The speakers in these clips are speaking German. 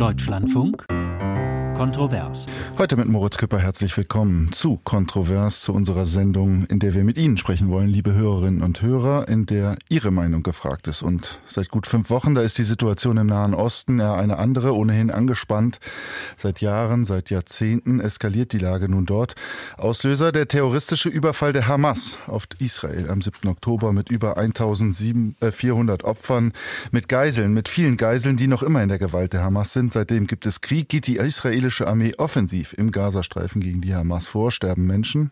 Deutschlandfunk Kontrovers. Heute mit Moritz Küpper herzlich willkommen zu Kontrovers, zu unserer Sendung, in der wir mit Ihnen sprechen wollen, liebe Hörerinnen und Hörer, in der Ihre Meinung gefragt ist. Und seit gut fünf Wochen, da ist die Situation im Nahen Osten ja eine andere, ohnehin angespannt. Seit Jahren, seit Jahrzehnten eskaliert die Lage nun dort. Auslöser der terroristische Überfall der Hamas auf Israel am 7. Oktober mit über 1400 Opfern, mit Geiseln, mit vielen Geiseln, die noch immer in der Gewalt der Hamas sind. Seitdem gibt es Krieg, geht die israelische israelische Armee offensiv im Gazastreifen gegen die Hamas vor, sterben Menschen.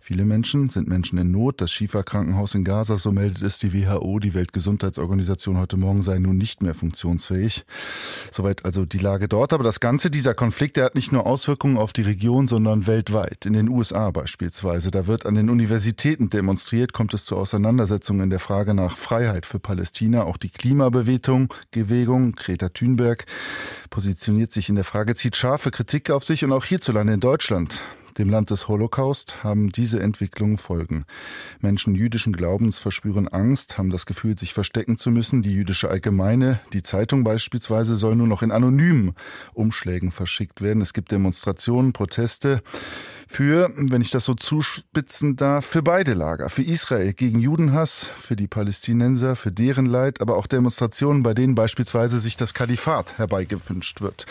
Viele Menschen sind Menschen in Not. Das Schifa-Krankenhaus in Gaza, so meldet es die WHO, die Weltgesundheitsorganisation heute Morgen, sei nun nicht mehr funktionsfähig. Soweit also die Lage dort. Aber das Ganze, dieser Konflikt, der hat nicht nur Auswirkungen auf die Region, sondern weltweit. In den USA beispielsweise. Da wird an den Universitäten demonstriert, kommt es zu Auseinandersetzungen in der Frage nach Freiheit für Palästina. Auch die Klimabewegung, Bewegung, Greta Thunberg, positioniert sich in der Frage, zieht scharfe Kritik auf sich und auch hierzulande in Deutschland dem Land des Holocaust, haben diese Entwicklungen Folgen. Menschen jüdischen Glaubens verspüren Angst, haben das Gefühl, sich verstecken zu müssen. Die jüdische Allgemeine, die Zeitung beispielsweise, soll nur noch in anonymen Umschlägen verschickt werden. Es gibt Demonstrationen, Proteste für, wenn ich das so zuspitzen darf, für beide Lager. Für Israel gegen Judenhass, für die Palästinenser, für deren Leid, aber auch Demonstrationen, bei denen beispielsweise sich das Kalifat herbeigewünscht wird.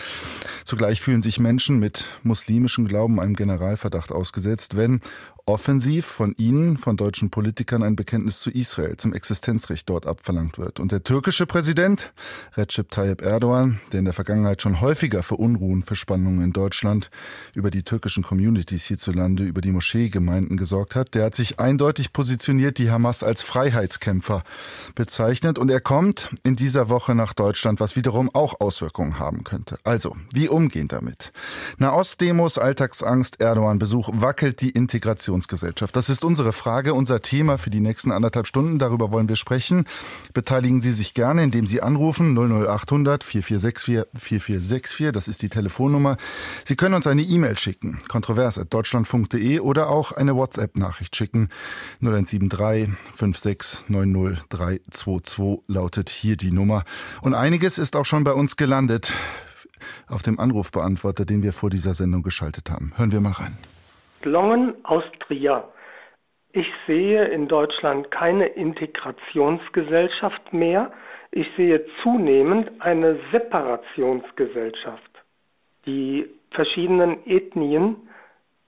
Zugleich fühlen sich Menschen mit muslimischem Glauben einem Generalverdacht ausgesetzt, wenn offensiv von ihnen, von deutschen Politikern, ein Bekenntnis zu Israel, zum Existenzrecht dort abverlangt wird. Und der türkische Präsident, Recep Tayyip Erdogan, der in der Vergangenheit schon häufiger für Unruhen, für Spannungen in Deutschland, über die türkischen Communities hierzulande, über die Moscheegemeinden gesorgt hat, der hat sich eindeutig positioniert, die Hamas als Freiheitskämpfer bezeichnet. Und er kommt in dieser Woche nach Deutschland, was wiederum auch Auswirkungen haben könnte. Also, wie umgehen damit? Nahostdemos, Alltagsangst, Erdogan-Besuch, wackelt die Integration Informationsgesellschaft? Das ist unsere Frage, unser Thema für die nächsten anderthalb Stunden. Darüber wollen wir sprechen. Beteiligen Sie sich gerne, indem Sie anrufen 00800 4464 4464. Das ist die Telefonnummer. Sie können uns eine E-Mail schicken, kontrovers.deutschlandfunk.de oder auch eine WhatsApp-Nachricht schicken. 0173 5690 322 lautet hier die Nummer. Und einiges ist auch schon bei uns gelandet auf dem Anrufbeantworter, den wir vor dieser Sendung geschaltet haben. Hören wir mal rein. Longen aus Trier. Ich sehe in Deutschland keine Integrationsgesellschaft mehr. Ich sehe zunehmend eine Separationsgesellschaft. Die verschiedenen Ethnien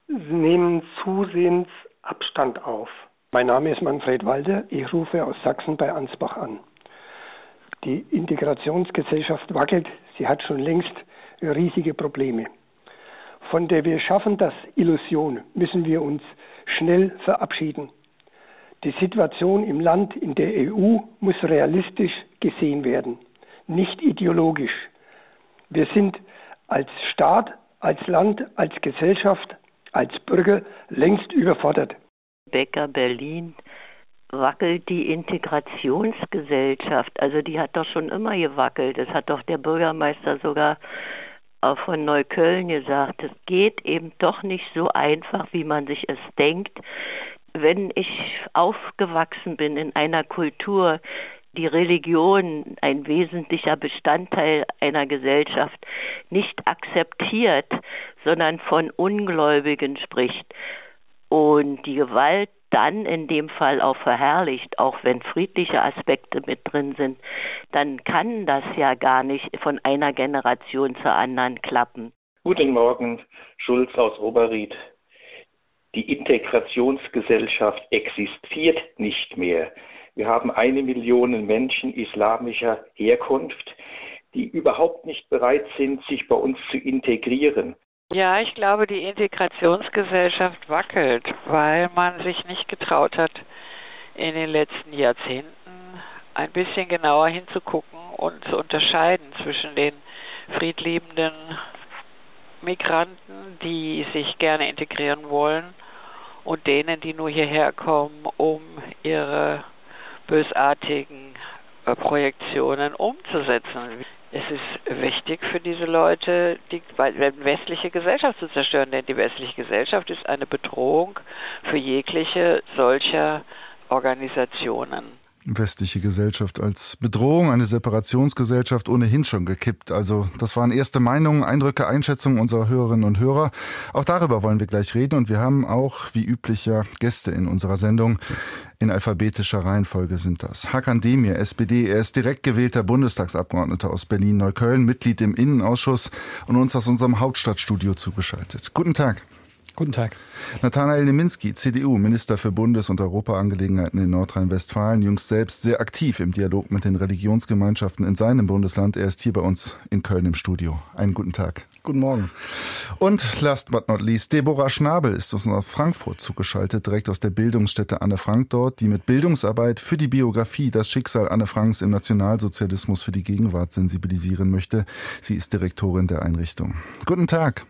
nehmen zusehends Abstand auf. Mein Name ist Manfred Walde. Ich rufe aus Sachsen bei Ansbach an. Die Integrationsgesellschaft wackelt. Sie hat schon längst riesige Probleme von der wir schaffen das Illusion, müssen wir uns schnell verabschieden. Die Situation im Land, in der EU, muss realistisch gesehen werden, nicht ideologisch. Wir sind als Staat, als Land, als Gesellschaft, als Bürger längst überfordert. Becker Berlin wackelt die Integrationsgesellschaft. Also die hat doch schon immer gewackelt. Das hat doch der Bürgermeister sogar von Neukölln gesagt, es geht eben doch nicht so einfach, wie man sich es denkt. Wenn ich aufgewachsen bin in einer Kultur, die Religion, ein wesentlicher Bestandteil einer Gesellschaft, nicht akzeptiert, sondern von Ungläubigen spricht und die Gewalt dann in dem Fall auch verherrlicht, auch wenn friedliche Aspekte mit drin sind, dann kann das ja gar nicht von einer Generation zur anderen klappen. Guten Morgen, Schulz aus Oberried. Die Integrationsgesellschaft existiert nicht mehr. Wir haben eine Million Menschen islamischer Herkunft, die überhaupt nicht bereit sind, sich bei uns zu integrieren. Ja, ich glaube, die Integrationsgesellschaft wackelt, weil man sich nicht getraut hat, in den letzten Jahrzehnten ein bisschen genauer hinzugucken und zu unterscheiden zwischen den friedliebenden Migranten, die sich gerne integrieren wollen, und denen, die nur hierher kommen, um ihre bösartigen äh, Projektionen umzusetzen. Es ist wichtig für diese Leute, die westliche Gesellschaft zu zerstören, denn die westliche Gesellschaft ist eine Bedrohung für jegliche solcher Organisationen. Westliche Gesellschaft als Bedrohung, eine Separationsgesellschaft ohnehin schon gekippt. Also das waren erste Meinungen, Eindrücke, Einschätzungen unserer Hörerinnen und Hörer. Auch darüber wollen wir gleich reden und wir haben auch, wie üblich, ja Gäste in unserer Sendung. In alphabetischer Reihenfolge sind das. Hakan Demir, SPD, er ist direkt gewählter Bundestagsabgeordneter aus Berlin-Neukölln, Mitglied im Innenausschuss und uns aus unserem Hauptstadtstudio zugeschaltet. Guten Tag. Guten Tag. Nathanael Neminski, CDU, Minister für Bundes- und Europaangelegenheiten in Nordrhein-Westfalen, jüngst selbst sehr aktiv im Dialog mit den Religionsgemeinschaften in seinem Bundesland. Er ist hier bei uns in Köln im Studio. Einen guten Tag. Guten Morgen. Und last but not least, Deborah Schnabel ist uns aus Frankfurt zugeschaltet, direkt aus der Bildungsstätte Anne Frank dort, die mit Bildungsarbeit für die Biografie das Schicksal Anne Franks im Nationalsozialismus für die Gegenwart sensibilisieren möchte. Sie ist Direktorin der Einrichtung. Guten Tag.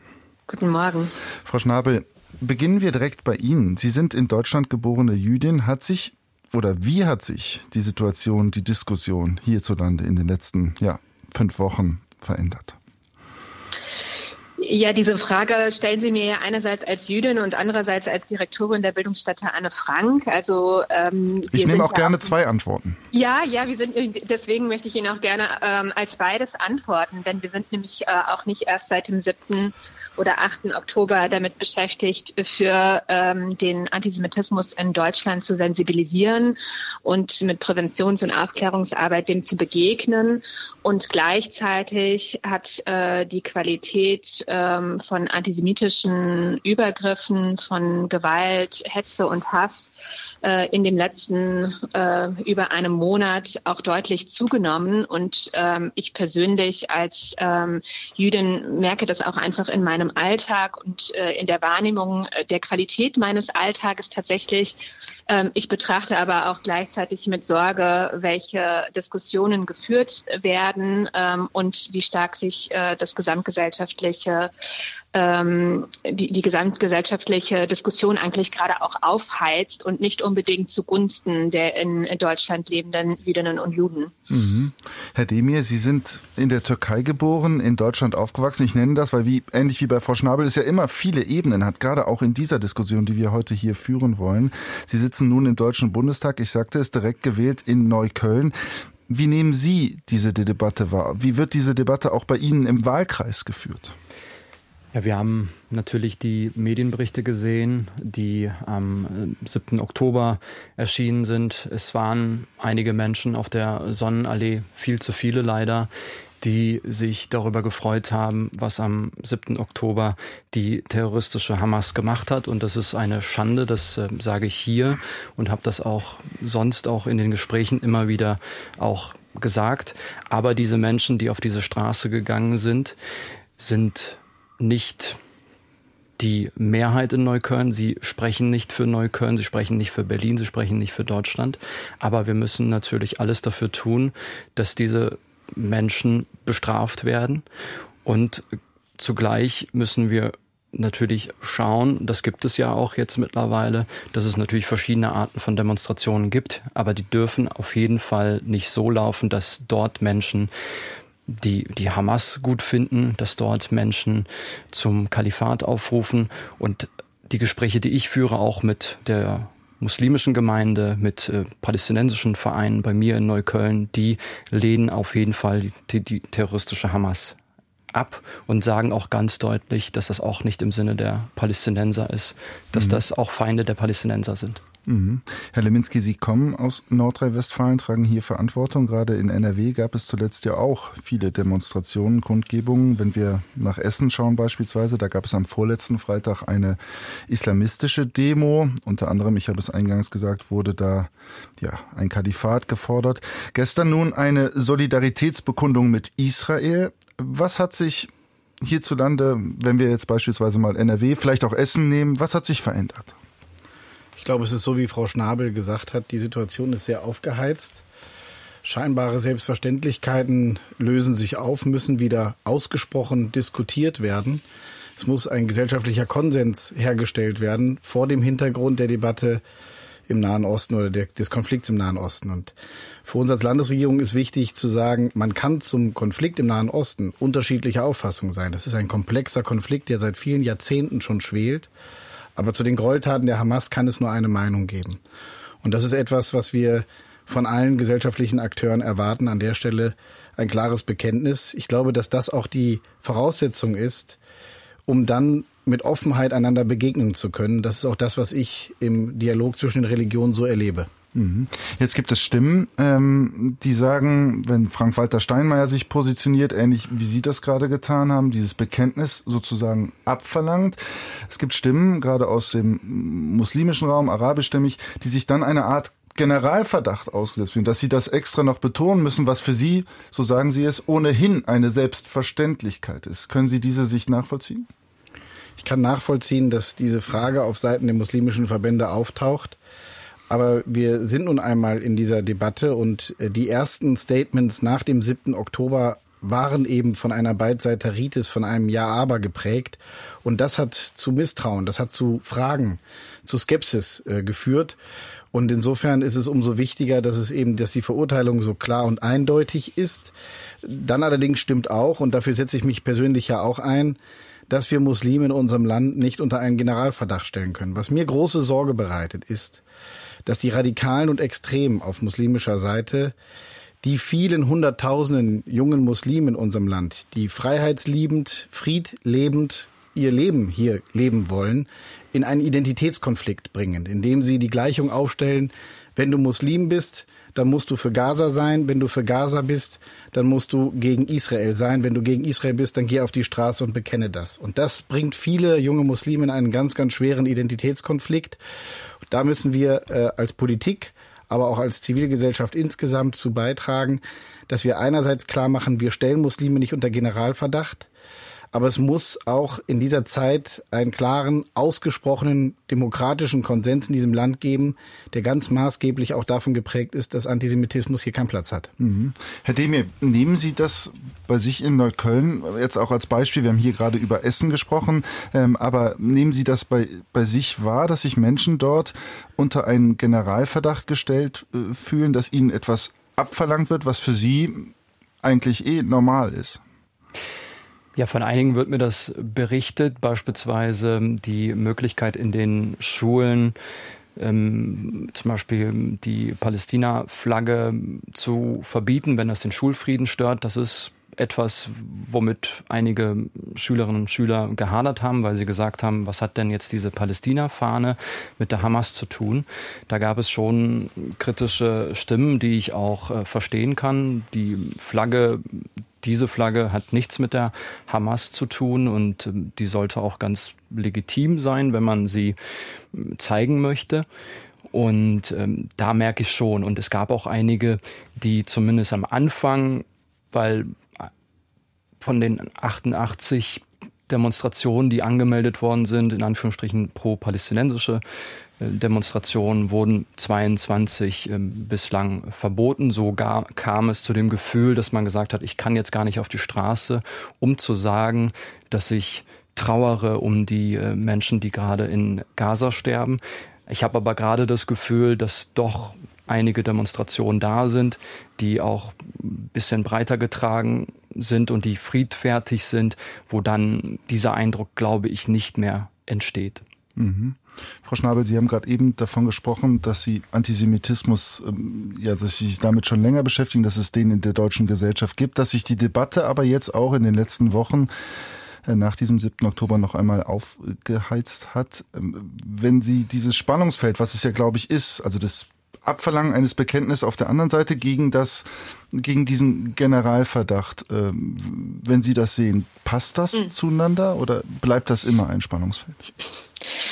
Guten Morgen. Frau Schnabel, beginnen wir direkt bei Ihnen. Sie sind in Deutschland geborene Jüdin. Hat sich oder wie hat sich die Situation, die Diskussion hierzulande in den letzten ja, fünf Wochen verändert? Ja, diese Frage stellen Sie mir ja einerseits als Jüdin und andererseits als Direktorin der Bildungsstätte Anne Frank. Also ähm, ich nehme auch ja gerne auch, zwei Antworten. Ja, ja, wir sind deswegen möchte ich Ihnen auch gerne ähm, als beides antworten, denn wir sind nämlich äh, auch nicht erst seit dem 7. oder 8. Oktober damit beschäftigt, für ähm, den Antisemitismus in Deutschland zu sensibilisieren und mit Präventions- und Aufklärungsarbeit dem zu begegnen. Und gleichzeitig hat äh, die Qualität ähm, von antisemitischen Übergriffen, von Gewalt, Hetze und Hass äh, in dem letzten äh, über einem Monat auch deutlich zugenommen. Und ähm, ich persönlich als ähm, Jüdin merke das auch einfach in meinem Alltag und äh, in der Wahrnehmung der Qualität meines Alltages tatsächlich. Ähm, ich betrachte aber auch gleichzeitig mit Sorge, welche Diskussionen geführt werden ähm, und wie stark sich äh, das gesamtgesellschaftliche ähm, die, die gesamtgesellschaftliche Diskussion eigentlich gerade auch aufheizt und nicht unbedingt zugunsten der in, Deutschland lebenden Jüdinnen und Juden. Mhm. Herr Demir, Sie sind in der Türkei geboren, in Deutschland aufgewachsen. Ich nenne das, weil wie ähnlich wie bei Frau Schnabel es ja immer viele Ebenen hat, gerade auch in dieser Diskussion, die wir heute hier führen wollen. Sie sitzen nun im Deutschen Bundestag, ich sagte es, direkt gewählt in Neukölln. Wie nehmen Sie diese Debatte wahr? Wie wird diese Debatte auch bei Ihnen im Wahlkreis geführt? Ja, wir haben natürlich die Medienberichte gesehen, die am 7. Äh, Oktober erschienen sind. Es waren einige Menschen auf der Sonnenallee, viel zu viele leider, die sich darüber gefreut haben, was am 7. Oktober die terroristische Hamas gemacht hat. Und das ist eine Schande, das äh, sage ich hier und habe das auch sonst auch in den Gesprächen immer wieder auch gesagt. Aber diese Menschen, die auf diese Straße gegangen sind, sind nicht die Mehrheit in Neukölln. Sie sprechen nicht für Neukölln, sie sprechen nicht für Berlin, sie sprechen nicht für Deutschland. Aber wir müssen natürlich alles dafür tun, dass diese Menschen bestraft werden. Und zugleich müssen wir natürlich schauen, das gibt es ja auch jetzt mittlerweile, dass es natürlich verschiedene Arten von Demonstrationen gibt, aber die dürfen auf jeden Fall nicht so laufen, dass dort Menschen die, die Hamas gut finden, dass dort Menschen zum Kalifat aufrufen und die Gespräche, die ich führe, auch mit der muslimischen Gemeinde, mit äh, palästinensischen Vereinen bei mir in Neukölln, die lehnen auf jeden Fall die, die terroristische Hamas ab und sagen auch ganz deutlich, dass das auch nicht im Sinne der Palästinenser ist, dass mhm. das auch Feinde der Palästinenser sind. Mhm. Herr Leminski, Sie kommen aus Nordrhein-Westfalen, tragen hier Verantwortung. Gerade in NRW gab es zuletzt ja auch viele Demonstrationen, Kundgebungen. Wenn wir nach Essen schauen beispielsweise, da gab es am vorletzten Freitag eine islamistische Demo. Unter anderem, ich habe es eingangs gesagt, wurde da ja ein Kalifat gefordert. Gestern nun eine Solidaritätsbekundung mit Israel. Was hat sich hierzulande, wenn wir jetzt beispielsweise mal NRW, vielleicht auch Essen nehmen, was hat sich verändert? Ich glaube, es ist so, wie Frau Schnabel gesagt hat, die Situation ist sehr aufgeheizt. Scheinbare Selbstverständlichkeiten lösen sich auf, müssen wieder ausgesprochen diskutiert werden. Es muss ein gesellschaftlicher Konsens hergestellt werden vor dem Hintergrund der Debatte im Nahen Osten oder der, des Konflikts im Nahen Osten. Und für uns als Landesregierung ist wichtig zu sagen, man kann zum Konflikt im Nahen Osten unterschiedlicher Auffassung sein. Das ist ein komplexer Konflikt, der seit vielen Jahrzehnten schon schwelt. Aber zu den Gräueltaten der Hamas kann es nur eine Meinung geben. Und das ist etwas, was wir von allen gesellschaftlichen Akteuren erwarten an der Stelle ein klares Bekenntnis. Ich glaube, dass das auch die Voraussetzung ist, um dann mit Offenheit einander begegnen zu können. Das ist auch das, was ich im Dialog zwischen den Religionen so erlebe. Mhm. Jetzt gibt es Stimmen, ähm, die sagen, wenn Frank-Walter Steinmeier sich positioniert, ähnlich wie Sie das gerade getan haben, dieses Bekenntnis sozusagen abverlangt. Es gibt Stimmen, gerade aus dem muslimischen Raum, arabischstämmig, die sich dann eine Art Generalverdacht ausgesetzt fühlen, dass sie das extra noch betonen müssen, was für sie, so sagen sie es, ohnehin eine Selbstverständlichkeit ist. Können Sie diese Sicht nachvollziehen? Ich kann nachvollziehen, dass diese Frage auf Seiten der muslimischen Verbände auftaucht. Aber wir sind nun einmal in dieser Debatte und äh, die ersten Statements nach dem 7. Oktober waren eben von einer Beidseteritis, von einem Ja-Aber geprägt. Und das hat zu Misstrauen, das hat zu Fragen, zu Skepsis äh, geführt. Und insofern ist es umso wichtiger, dass es eben, dass die Verurteilung so klar und eindeutig ist. Dann allerdings stimmt auch, und dafür setze ich mich persönlich ja auch ein, dass wir Muslime in unserem Land nicht unter einen Generalverdacht stellen können. Was mir große Sorge bereitet, ist, dass die Radikalen und Extremen auf muslimischer Seite die vielen Hunderttausenden jungen Muslime in unserem Land, die freiheitsliebend, friedlebend ihr Leben hier leben wollen, in einen Identitätskonflikt bringen, indem sie die Gleichung aufstellen, wenn du Muslim bist, dann musst du für Gaza sein. Wenn du für Gaza bist, dann musst du gegen Israel sein. Wenn du gegen Israel bist, dann geh auf die Straße und bekenne das. Und das bringt viele junge Muslime in einen ganz, ganz schweren Identitätskonflikt. Da müssen wir äh, als Politik, aber auch als Zivilgesellschaft insgesamt zu beitragen, dass wir einerseits klar machen, wir stellen Muslime nicht unter Generalverdacht, aber es muss auch in dieser Zeit einen klaren, ausgesprochenen demokratischen Konsens in diesem Land geben, der ganz maßgeblich auch davon geprägt ist, dass Antisemitismus hier keinen Platz hat. Mhm. Herr Demir, nehmen Sie das bei sich in Neukölln jetzt auch als Beispiel? Wir haben hier gerade über Essen gesprochen, ähm, aber nehmen Sie das bei, bei sich wahr, dass sich Menschen dort unter einen Generalverdacht gestellt äh, fühlen, dass ihnen etwas abverlangt wird, was für Sie eigentlich eh normal ist? Ja, von einigen wird mir das berichtet, beispielsweise die Möglichkeit in den Schulen, ähm, zum Beispiel die Palästina-Flagge zu verbieten, wenn das den Schulfrieden stört. Das ist etwas, womit einige Schülerinnen und Schüler gehadert haben, weil sie gesagt haben, was hat denn jetzt diese Palästina-Fahne mit der Hamas zu tun? Da gab es schon kritische Stimmen, die ich auch äh, verstehen kann. Die Flagge diese Flagge hat nichts mit der Hamas zu tun und ähm, die sollte auch ganz legitim sein, wenn man sie ähm, zeigen möchte. Und ähm, da merke ich schon, und es gab auch einige, die zumindest am Anfang, weil äh, von den 88 Demonstrationen, die angemeldet worden sind, in Anführungsstrichen pro-palästinensische Demonstrationen wurden 22 äh, bislang verboten. Sogar kam es zu dem Gefühl, dass man gesagt hat, ich kann jetzt gar nicht auf die Straße, um zu sagen, dass ich trauere um die äh, Menschen, die gerade in Gaza sterben. Ich habe aber gerade das Gefühl, dass doch einige Demonstrationen da sind, die auch ein bisschen breiter getragen sind und die friedfertig sind, wo dann dieser Eindruck, glaube ich, nicht mehr entsteht. Mhm. Frau Schnabel, Sie haben gerade eben davon gesprochen, dass Sie Antisemitismus, ähm, ja, dass Sie sich damit schon länger beschäftigen, dass es den in der deutschen Gesellschaft gibt, dass sich die Debatte aber jetzt auch in den letzten Wochen äh, nach diesem 7. Oktober noch einmal aufgeheizt hat. Ähm, wenn Sie dieses Spannungsfeld, was es ja, glaube ich, ist, also das Abverlangen eines Bekenntnisses auf der anderen Seite gegen das, gegen diesen Generalverdacht, ähm, wenn Sie das sehen, passt das mhm. zueinander oder bleibt das immer ein Spannungsfeld?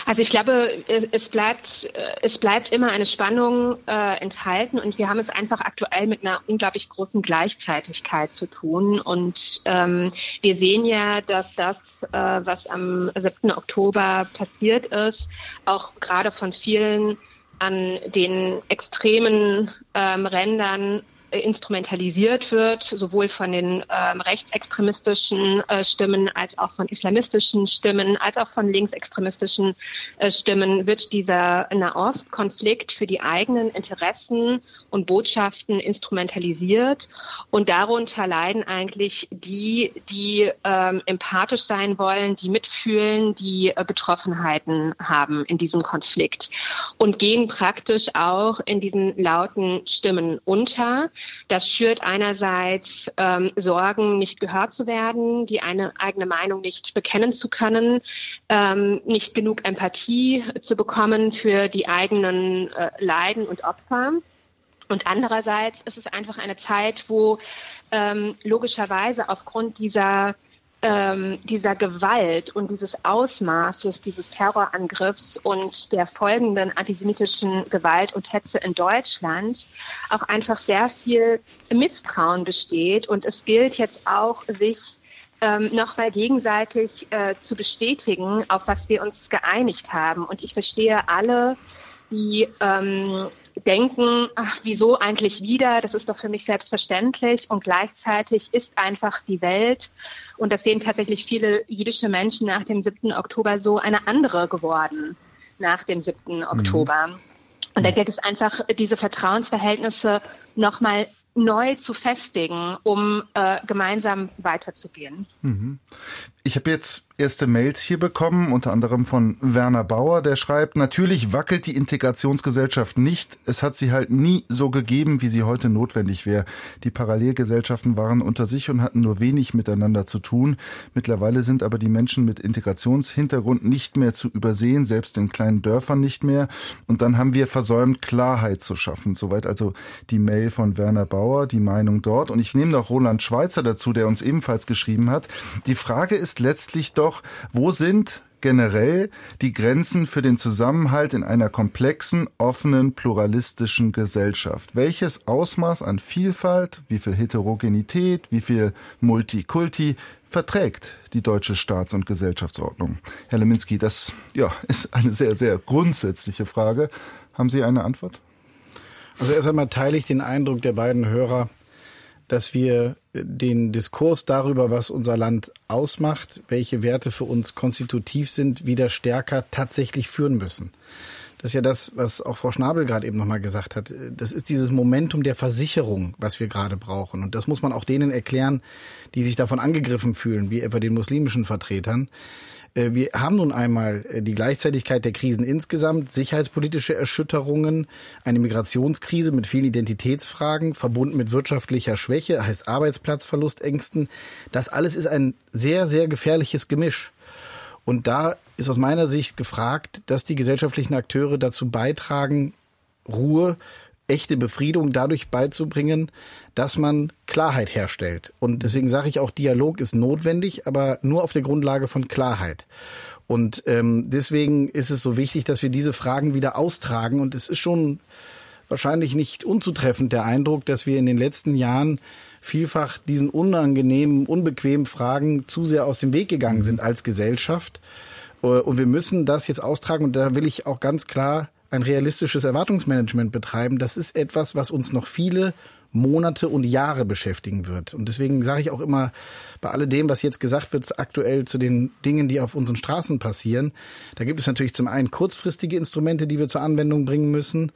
Also ich glaube, es bleibt, es bleibt immer eine Spannung äh, enthalten und wir haben es einfach aktuell mit einer unglaublich großen Gleichzeitigkeit zu tun. Und ähm, wir sehen ja, dass das, äh, was am 7. Oktober passiert ist, auch gerade von vielen an den extremen ähm, Rändern instrumentalisiert wird, sowohl von den ähm, rechtsextremistischen äh, Stimmen als auch von islamistischen Stimmen, als auch von linksextremistischen äh, Stimmen, wird dieser Nahostkonflikt für die eigenen Interessen und Botschaften instrumentalisiert. Und darunter leiden eigentlich die, die ähm, empathisch sein wollen, die mitfühlen, die äh, Betroffenheiten haben in diesem Konflikt und gehen praktisch auch in diesen lauten Stimmen unter. Das schürt einerseits ähm, Sorgen, nicht gehört zu werden, die eine eigene Meinung nicht bekennen zu können, ähm, nicht genug Empathie zu bekommen für die eigenen äh, Leiden und Opfer. Und andererseits ist es einfach eine Zeit, wo ähm, logischerweise aufgrund dieser ähm, dieser Gewalt und dieses Ausmaßes dieses Terrorangriffs und der folgenden antisemitischen Gewalt und Hetze in Deutschland auch einfach sehr viel Misstrauen besteht. Und es gilt jetzt auch, sich ähm, nochmal gegenseitig äh, zu bestätigen, auf was wir uns geeinigt haben. Und ich verstehe alle, die ähm, denken, ach, wieso eigentlich wieder? Das ist doch für mich selbstverständlich. Und gleichzeitig ist einfach die Welt, und das sehen tatsächlich viele jüdische Menschen nach dem 7. Oktober so, eine andere geworden nach dem 7. Mhm. Oktober. Und da gilt es einfach, diese Vertrauensverhältnisse nochmal neu zu festigen, um äh, gemeinsam weiterzugehen. Mhm. Ich habe jetzt erste Mails hier bekommen, unter anderem von Werner Bauer, der schreibt, natürlich wackelt die Integrationsgesellschaft nicht. Es hat sie halt nie so gegeben, wie sie heute notwendig wäre. Die Parallelgesellschaften waren unter sich und hatten nur wenig miteinander zu tun. Mittlerweile sind aber die Menschen mit Integrationshintergrund nicht mehr zu übersehen, selbst in kleinen Dörfern nicht mehr. Und dann haben wir versäumt, Klarheit zu schaffen. Soweit also die Mail von Werner Bauer, die Meinung dort. Und ich nehme noch Roland Schweizer dazu, der uns ebenfalls geschrieben hat. Die Frage ist letztlich doch, doch, wo sind generell die Grenzen für den Zusammenhalt in einer komplexen, offenen, pluralistischen Gesellschaft? Welches Ausmaß an Vielfalt, wie viel Heterogenität, wie viel Multikulti verträgt die deutsche Staats- und Gesellschaftsordnung? Herr Leminski, das ja, ist eine sehr, sehr grundsätzliche Frage. Haben Sie eine Antwort? Also erst einmal teile ich den Eindruck der beiden Hörer, dass wir den Diskurs darüber, was unser Land ausmacht, welche Werte für uns konstitutiv sind, wieder stärker tatsächlich führen müssen. Das ist ja das, was auch Frau Schnabel gerade eben nochmal gesagt hat. Das ist dieses Momentum der Versicherung, was wir gerade brauchen. Und das muss man auch denen erklären, die sich davon angegriffen fühlen, wie etwa den muslimischen Vertretern. Äh, wir haben nun einmal äh, die Gleichzeitigkeit der Krisen insgesamt, sicherheitspolitische Erschütterungen, eine Migrationskrise mit vielen Identitätsfragen, verbunden mit wirtschaftlicher Schwäche, heißt Arbeitsplatzverlustängsten. Das alles ist ein sehr, sehr gefährliches Gemisch. Und da ist aus meiner Sicht gefragt, dass die gesellschaftlichen Akteure dazu beitragen, Ruhe echte Befriedung dadurch beizubringen, dass man Klarheit herstellt. Und deswegen sage ich auch, Dialog ist notwendig, aber nur auf der Grundlage von Klarheit. Und ähm, deswegen ist es so wichtig, dass wir diese Fragen wieder austragen. Und es ist schon wahrscheinlich nicht unzutreffend der Eindruck, dass wir in den letzten Jahren vielfach diesen unangenehmen, unbequemen Fragen zu sehr aus dem Weg gegangen sind als Gesellschaft. Äh, und wir müssen das jetzt austragen. Und da will ich auch ganz klar ein realistisches Erwartungsmanagement betreiben, das ist etwas, was uns noch viele Monate und Jahre beschäftigen wird. Und deswegen sage ich auch immer, bei alledem, was jetzt gesagt wird, aktuell zu den Dingen, die auf unseren Straßen passieren, da gibt es natürlich zum einen kurzfristige Instrumente, die wir zur Anwendung bringen müssen.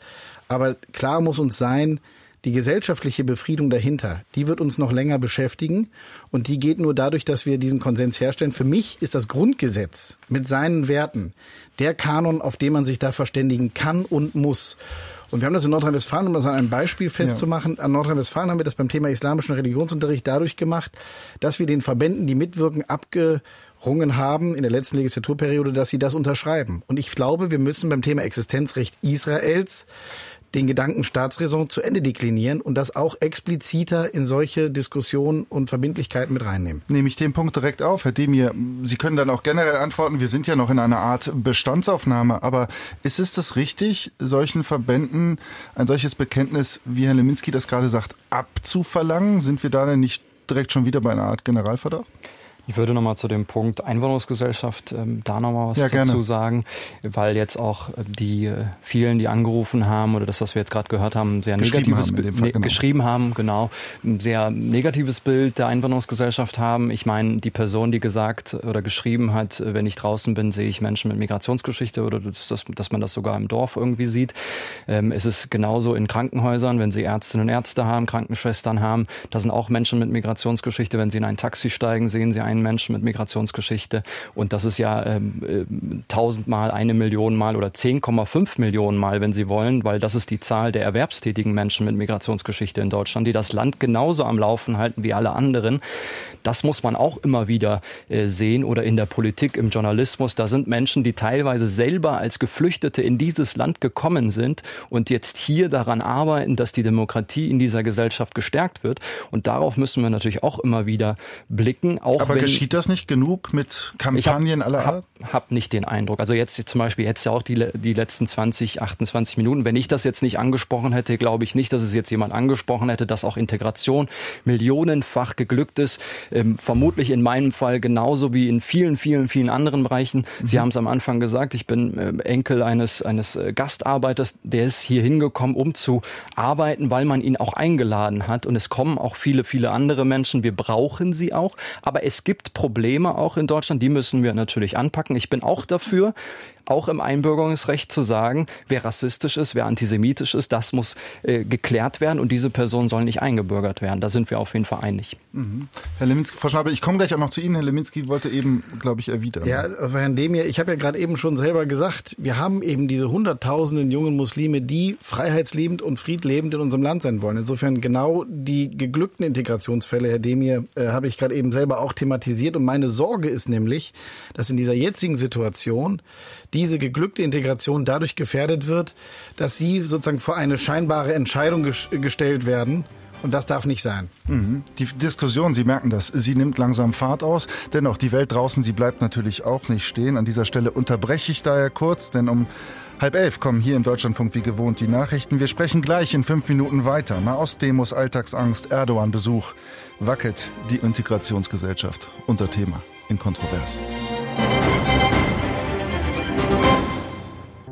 Aber klar muss uns sein, die gesellschaftliche Befriedung dahinter, die wird uns noch länger beschäftigen und die geht nur dadurch, dass wir diesen Konsens herstellen. Für mich ist das Grundgesetz mit seinen Werten der Kanon, auf dem man sich da verständigen kann und muss. Und wir haben das in Nordrhein-Westfalen, um das an einem Beispiel festzumachen, ja. an Nordrhein-Westfalen haben wir das beim Thema islamischen Religionsunterricht dadurch gemacht, dass wir den Verbänden, die mitwirken, abgerungen haben in der letzten Legislaturperiode, dass sie das unterschreiben. Und ich glaube, wir müssen beim Thema Existenzrecht Israels den Gedanken Staatsräson zu Ende deklinieren und das auch expliziter in solche Diskussionen und Verbindlichkeiten mit reinnehmen. Nehme ich den Punkt direkt auf, Herr Demir. Sie können dann auch generell antworten, wir sind ja noch in einer Art Bestandsaufnahme, aber ist es das richtig, solchen Verbänden ein solches Bekenntnis, wie Herr Leminski das gerade sagt, abzuverlangen? Sind wir da denn nicht direkt schon wieder bei einer Art Generalverdacht? Ich würde nochmal zu dem Punkt Einwanderungsgesellschaft ähm, da nochmal was ja, dazu sagen, weil jetzt auch die äh, vielen, die angerufen haben oder das, was wir jetzt gerade gehört haben, sehr negatives Bild ne, genau. geschrieben haben, genau, ein sehr negatives Bild der Einwanderungsgesellschaft haben. Ich meine, die Person, die gesagt oder geschrieben hat, äh, wenn ich draußen bin, sehe ich Menschen mit Migrationsgeschichte oder dass, dass man das sogar im Dorf irgendwie sieht. Ähm, es ist genauso in Krankenhäusern, wenn Sie Ärztinnen und Ärzte haben, Krankenschwestern haben, da sind auch Menschen mit Migrationsgeschichte. Wenn Sie in ein Taxi steigen, sehen Sie einen einen Menschen mit Migrationsgeschichte. Und das ist ja ähm, äh, tausendmal, eine Million Mal oder 10,5 Millionen Mal, wenn Sie wollen, weil das ist die Zahl der erwerbstätigen Menschen mit Migrationsgeschichte in Deutschland, die das Land genauso am Laufen halten wie alle anderen. Das muss man auch immer wieder äh, sehen oder in der Politik, im Journalismus. Da sind Menschen, die teilweise selber als Geflüchtete in dieses Land gekommen sind und jetzt hier daran arbeiten, dass die Demokratie in dieser Gesellschaft gestärkt wird. Und darauf müssen wir natürlich auch immer wieder blicken. Auch Aber wenn, geschieht das nicht genug mit Kampagnen hab, aller Art? Hab, hab nicht den Eindruck. Also jetzt zum Beispiel jetzt ja auch die, die letzten 20, 28 Minuten. Wenn ich das jetzt nicht angesprochen hätte, glaube ich nicht, dass es jetzt jemand angesprochen hätte, dass auch Integration millionenfach geglückt ist ähm, vermutlich in meinem Fall genauso wie in vielen, vielen, vielen anderen Bereichen. Mhm. Sie haben es am Anfang gesagt, ich bin äh, Enkel eines, eines äh, Gastarbeiters, der ist hier hingekommen, um zu arbeiten, weil man ihn auch eingeladen hat. Und es kommen auch viele, viele andere Menschen. Wir brauchen sie auch. Aber es gibt Probleme auch in Deutschland, die müssen wir natürlich anpacken. Ich bin auch dafür, auch im Einbürgerungsrecht zu sagen, wer rassistisch ist, wer antisemitisch ist, das muss äh, geklärt werden und diese Person soll nicht eingebürgert werden. Da sind wir auf jeden Fall einig. Mhm. Herr Leminski, Frau Schnabel, ich komme gleich auch noch zu Ihnen. Herr Leminski wollte eben, glaube ich, erwidern. Ja, Herrn Demir, ich habe ja gerade eben schon selber gesagt, wir haben eben diese hunderttausenden jungen Muslime, die freiheitsliebend und friedlebend in unserem Land sein wollen. Insofern genau die geglückten Integrationsfälle, Herr Demir, äh, habe ich gerade eben selber auch thematisiert. Und meine Sorge ist nämlich, dass in dieser jetzigen Situation diese geglückte Integration dadurch gefährdet wird, dass sie sozusagen vor eine scheinbare Entscheidung gestellt werden. Und das darf nicht sein. Mhm. Die Diskussion, Sie merken das, sie nimmt langsam Fahrt aus. Dennoch, die Welt draußen, sie bleibt natürlich auch nicht stehen. An dieser Stelle unterbreche ich daher kurz, denn um halb elf kommen hier im Deutschlandfunk wie gewohnt die Nachrichten. Wir sprechen gleich in fünf Minuten weiter. Nahostdemos, Alltagsangst, Erdogan-Besuch. Wackelt die Integrationsgesellschaft. Unser Thema in Kontrovers.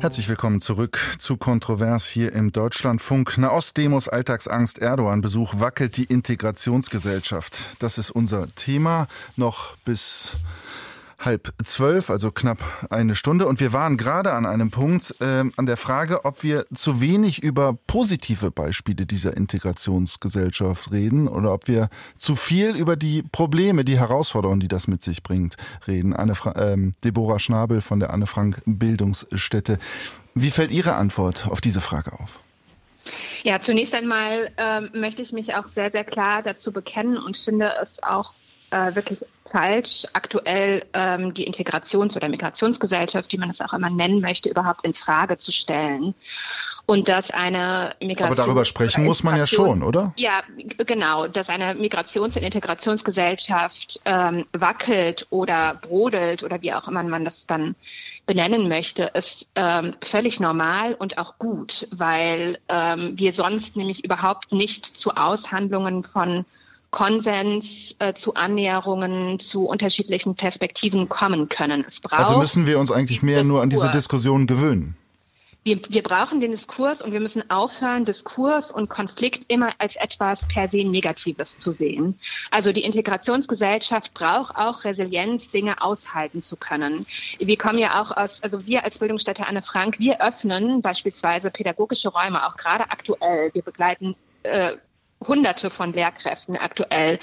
Herzlich willkommen zurück zu Kontrovers hier im Deutschlandfunk. Nahostdemos, Alltagsangst, Erdogan-Besuch wackelt die Integrationsgesellschaft. Das ist unser Thema noch bis halb zwölf, also knapp eine Stunde. Und wir waren gerade an einem Punkt, äh, an der Frage, ob wir zu wenig über positive Beispiele dieser Integrationsgesellschaft reden oder ob wir zu viel über die Probleme, die Herausforderungen, die das mit sich bringt, reden. Anne Fra äh, Deborah Schnabel von der Anne Frank Bildungsstätte. Wie fällt Ihre Antwort auf diese Frage auf? Ja, zunächst einmal ähm, möchte ich mich auch sehr, sehr klar dazu bekennen und finde es auch äh, wirklich falsch, aktuell ähm, die Integrations- oder Migrationsgesellschaft, wie man es auch immer nennen möchte, überhaupt in Frage zu stellen. Und dass eine Migration Aber darüber sprechen muss man ja schon, oder? Ja, genau, dass eine Migrations- und Integrationsgesellschaft ähm, wackelt oder brodelt oder wie auch immer man das dann benennen möchte, ist ähm, völlig normal und auch gut, weil ähm, wir sonst nämlich überhaupt nicht zu Aushandlungen von Konsens äh, zu Annäherungen zu unterschiedlichen Perspektiven kommen können. Es braucht also müssen wir uns eigentlich mehr nur an diese Diskussion gewöhnen. Wir, wir brauchen den Diskurs und wir müssen aufhören, Diskurs und Konflikt immer als etwas per se Negatives zu sehen. Also die Integrationsgesellschaft braucht auch Resilienz, Dinge aushalten zu können. Wir kommen ja auch aus, also wir als Bildungsstätte Anne Frank, wir öffnen beispielsweise pädagogische Räume, auch gerade aktuell. Wir begleiten äh, Hunderte von Lehrkräften aktuell,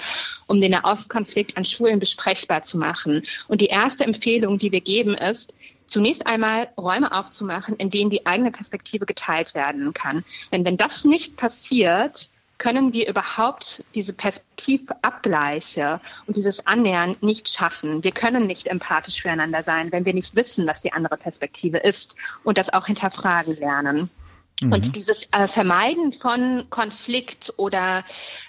um den Nahostkonflikt an Schulen besprechbar zu machen. Und die erste Empfehlung, die wir geben, ist, zunächst einmal Räume aufzumachen, in denen die eigene Perspektive geteilt werden kann. Denn wenn das nicht passiert, können wir überhaupt diese Perspektivabgleiche und dieses Annähern nicht schaffen. Wir können nicht empathisch füreinander sein, wenn wir nicht wissen, was die andere Perspektive ist und das auch hinterfragen lernen. Mhm. Und dieses äh, Vermeiden von Konflikt oder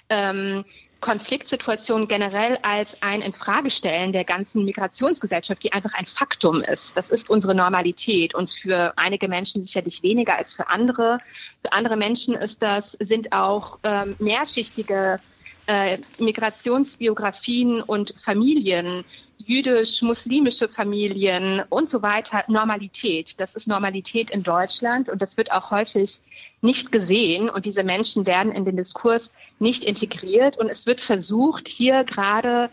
ähm, Konfliktsituationen generell als ein Infragestellen der ganzen Migrationsgesellschaft, die einfach ein Faktum ist. Das ist unsere Normalität und für einige Menschen sicherlich weniger als für andere. Für andere Menschen ist das, sind auch ähm, mehrschichtige äh, Migrationsbiografien und Familien, jüdisch, muslimische Familien und so weiter Normalität. Das ist Normalität in Deutschland und das wird auch häufig nicht gesehen und diese Menschen werden in den Diskurs nicht integriert und es wird versucht, hier gerade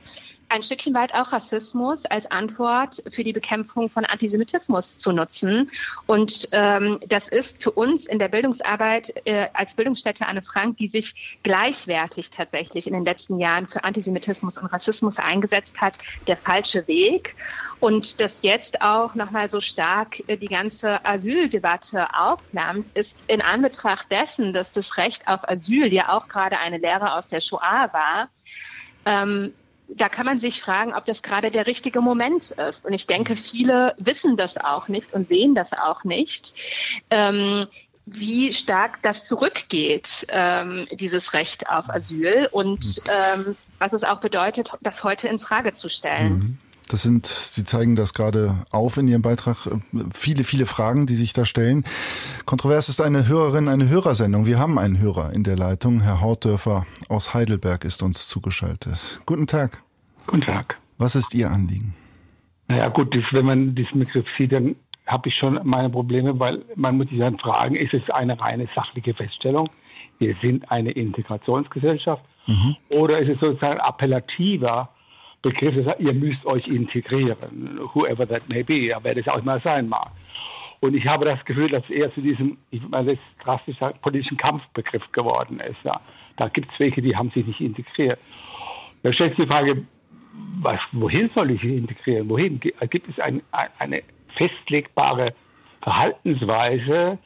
ein Stückchen weit auch Rassismus als Antwort für die Bekämpfung von Antisemitismus zu nutzen. Und ähm, das ist für uns in der Bildungsarbeit äh, als Bildungsstätte Anne Frank, die sich gleichwertig tatsächlich in den letzten Jahren für Antisemitismus und Rassismus eingesetzt hat, der falsche Weg. Und das jetzt auch nochmal so stark äh, die ganze Asyldebatte aufnimmt, ist in Anbetracht dessen, dass das Recht auf Asyl ja auch gerade eine Lehre aus der Shoah war, ähm, da kann man sich fragen, ob das gerade der richtige Moment ist. Und ich denke, viele wissen das auch nicht und sehen das auch nicht. Ähm, wie stark das zurückgeht, ähm, dieses Recht auf Asyl und ähm, was es auch bedeutet, das heute in Frage zu stellen. Mhm. Das sind, Sie zeigen das gerade auf in Ihrem Beitrag, viele, viele Fragen, die sich da stellen. Kontrovers ist eine Hörerin, eine Hörersendung. Wir haben einen Hörer in der Leitung. Herr Hautdörfer aus Heidelberg ist uns zugeschaltet. Guten Tag. Guten Tag. Was ist Ihr Anliegen? Naja gut, das, wenn man diesen Begriff sieht, dann habe ich schon meine Probleme, weil man muss sich dann fragen, ist es eine reine sachliche Feststellung? Wir sind eine Integrationsgesellschaft mhm. oder ist es sozusagen appellativer Begriff, ihr müsst euch integrieren, whoever that may be, wer das auch immer sein mag. Und ich habe das Gefühl, dass es eher zu diesem, ich meine, das drastisch sagen, politischen Kampfbegriff geworden ist. Ja. Da gibt es welche, die haben sich nicht integriert. Da stellt sich die Frage, was, wohin soll ich integrieren? Wohin? Gibt es ein, eine festlegbare Verhaltensweise,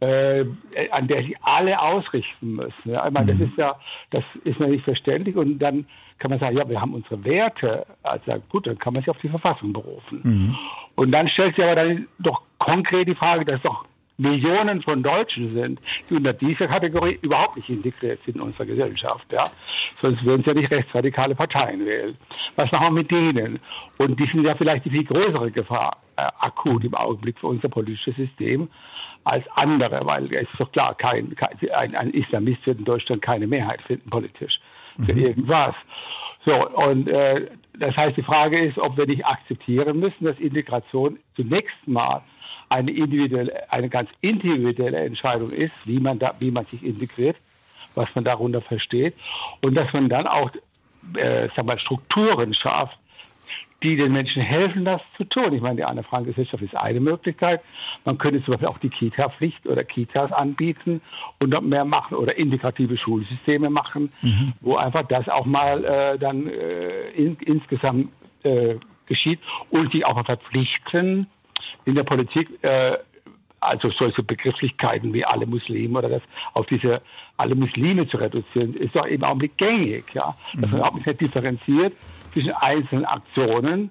äh, an der sich alle ausrichten müssen? Ja, ich meine, das mhm. ist ja, das ist nicht verständlich. Und dann kann man sagen, ja, wir haben unsere Werte. Also gut, dann kann man sich auf die Verfassung berufen. Mhm. Und dann stellt sich aber dann doch konkret die Frage, dass doch Millionen von Deutschen sind, die unter dieser Kategorie überhaupt nicht integriert sind in unserer Gesellschaft. Ja? Sonst würden sie ja nicht rechtsradikale Parteien wählen. Was machen wir mit denen? Und die sind ja vielleicht die viel größere Gefahr äh, akut im Augenblick für unser politisches System als andere, weil es ist doch klar, kein, kein ein, ein, Islamist wird in Deutschland keine Mehrheit finden politisch für mhm. irgendwas. So, und äh, das heißt, die Frage ist, ob wir nicht akzeptieren müssen, dass Integration zunächst mal eine individuelle, eine ganz individuelle Entscheidung ist, wie man da, wie man sich integriert, was man darunter versteht, und dass man dann auch, äh, sag mal, Strukturen schafft, die den Menschen helfen, das zu tun. Ich meine, die Anne Frank Gesellschaft ist eine Möglichkeit. Man könnte zum Beispiel auch die Kita-Pflicht oder Kitas anbieten und noch mehr machen oder integrative Schulsysteme machen, mhm. wo einfach das auch mal äh, dann äh, in, insgesamt äh, geschieht und sich auch mal verpflichten, in der Politik äh, also solche Begrifflichkeiten wie alle Muslime oder das auf diese alle Muslime zu reduzieren, ist doch im Augenblick gängig, ja. Dass man auch nicht differenziert zwischen einzelnen Aktionen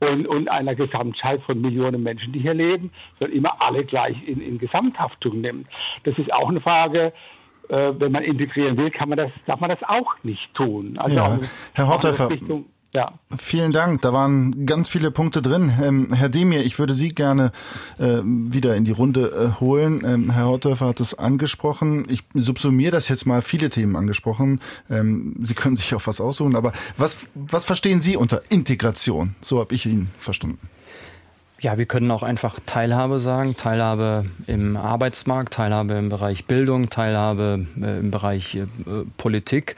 und, und einer Gesamtheit von Millionen Menschen, die hier leben, sondern immer alle gleich in, in Gesamthaftung nimmt. Das ist auch eine Frage, äh, wenn man integrieren will, kann man das, darf man das auch nicht tun. Also ja. Herr Horteffer, ja. Vielen Dank. Da waren ganz viele Punkte drin. Ähm, Herr Demir, ich würde Sie gerne äh, wieder in die Runde äh, holen. Ähm, Herr Hortöfer hat es angesprochen. Ich subsumiere das jetzt mal viele Themen angesprochen. Ähm, Sie können sich auch was aussuchen. Aber was, was verstehen Sie unter Integration? So habe ich ihn verstanden. Ja, wir können auch einfach Teilhabe sagen. Teilhabe im Arbeitsmarkt, Teilhabe im Bereich Bildung, Teilhabe äh, im Bereich äh, Politik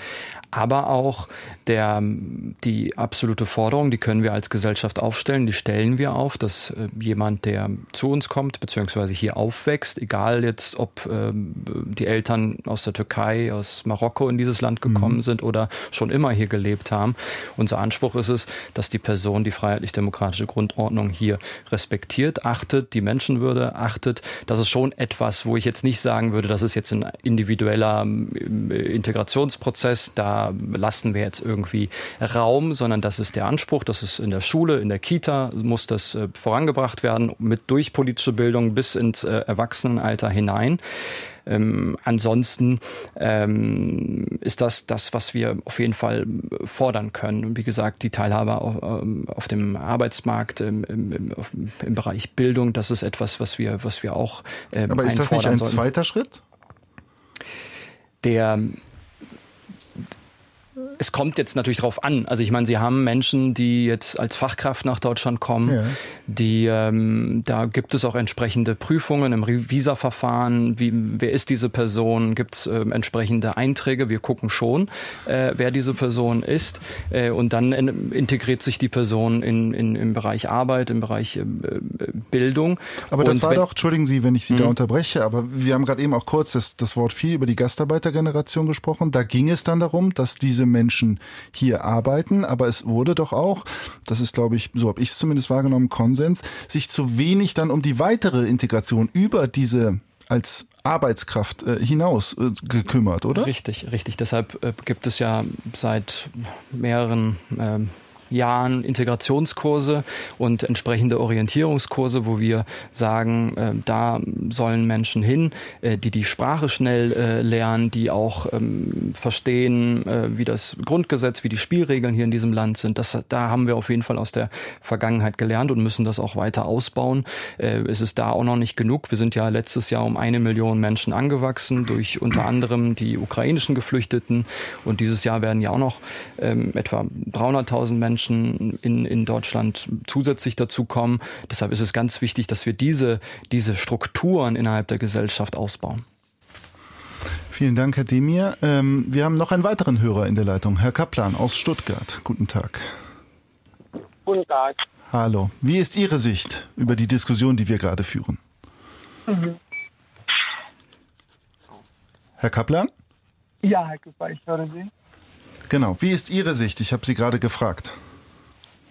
aber auch der, die absolute Forderung, die können wir als Gesellschaft aufstellen, die stellen wir auf, dass äh, jemand, der zu uns kommt, beziehungsweise hier aufwächst, egal jetzt, ob äh, die Eltern aus der Türkei, aus Marokko in dieses Land gekommen mhm. sind oder schon immer hier gelebt haben, unser Anspruch ist es, dass die Person die freiheitlich-demokratische Grundordnung hier respektiert, achtet, die Menschenwürde achtet. Das ist schon etwas, wo ich jetzt nicht sagen würde, das ist jetzt ein individueller äh, Integrationsprozess, da lassen wir jetzt irgendwie Raum, sondern das ist der Anspruch, das ist in der Schule, in der Kita muss das äh, vorangebracht werden, mit durch politische Bildung bis ins äh, Erwachsenenalter hinein. Ähm, ansonsten ähm, ist das das, was wir auf jeden Fall fordern können. Und wie gesagt, die Teilhabe auf, ähm, auf dem Arbeitsmarkt, im, im, im, Bereich Bildung, das ist etwas, was wir, was wir auch ähm, Aber ist das nicht ein zweiter Schritt? Der es kommt jetzt natürlich drauf an. Also ich meine, Sie haben Menschen, die jetzt als Fachkraft nach Deutschland kommen, ja. die ähm, da gibt es auch entsprechende Prüfungen im Visa-Verfahren. Wie, wer ist diese Person? Gibt es ähm, entsprechende Einträge? Wir gucken schon, äh, wer diese Person ist. Äh, und dann in, integriert sich die Person in, in, im Bereich Arbeit, im Bereich äh, Bildung. Aber das und war wenn, doch, entschuldigen Sie, wenn ich Sie da hm? unterbreche, aber wir haben gerade eben auch kurz das, das Wort viel über die Gastarbeitergeneration gesprochen. Da ging es dann darum, dass diese Menschen hier arbeiten, aber es wurde doch auch, das ist glaube ich, so habe ich es zumindest wahrgenommen, Konsens, sich zu wenig dann um die weitere Integration über diese als Arbeitskraft äh, hinaus äh, gekümmert, oder? Richtig, richtig. Deshalb äh, gibt es ja seit mehreren ähm, Jahren Integrationskurse und entsprechende Orientierungskurse, wo wir sagen, äh, da sollen Menschen hin, äh, die die Sprache schnell äh, lernen, die auch ähm, verstehen, äh, wie das Grundgesetz, wie die Spielregeln hier in diesem Land sind. Das, da haben wir auf jeden Fall aus der Vergangenheit gelernt und müssen das auch weiter ausbauen. Äh, es ist da auch noch nicht genug. Wir sind ja letztes Jahr um eine Million Menschen angewachsen durch unter anderem die ukrainischen Geflüchteten und dieses Jahr werden ja auch noch ähm, etwa 300.000 Menschen Menschen in, in Deutschland zusätzlich dazu kommen. Deshalb ist es ganz wichtig, dass wir diese, diese Strukturen innerhalb der Gesellschaft ausbauen. Vielen Dank, Herr Demir. Ähm, wir haben noch einen weiteren Hörer in der Leitung, Herr Kaplan aus Stuttgart. Guten Tag. Guten Tag. Hallo. Wie ist Ihre Sicht über die Diskussion, die wir gerade führen? Mhm. Herr Kaplan? Ja, Herr Kupfer, ich höre Sie. Genau. Wie ist Ihre Sicht? Ich habe Sie gerade gefragt.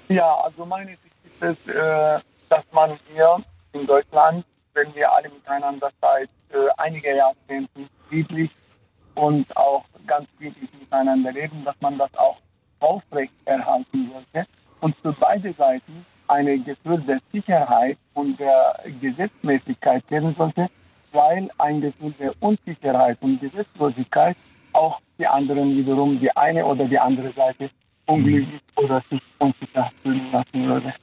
Ja, also meine Sicht ist es, äh, dass man hier in Deutschland, wenn wir alle miteinander seit äh, einiger Jahrzehnten friedlich und auch ganz friedlich miteinander leben, dass man das auch aufrecht erhalten sollte und für beide Seiten eine Gefühl der Sicherheit und der Gesetzmäßigkeit geben sollte, weil ein Gefühl der Unsicherheit und Gesetzlosigkeit auch die anderen wiederum, die eine oder die andere Seite unglücklich oder sich unsicher fühlen lassen würde.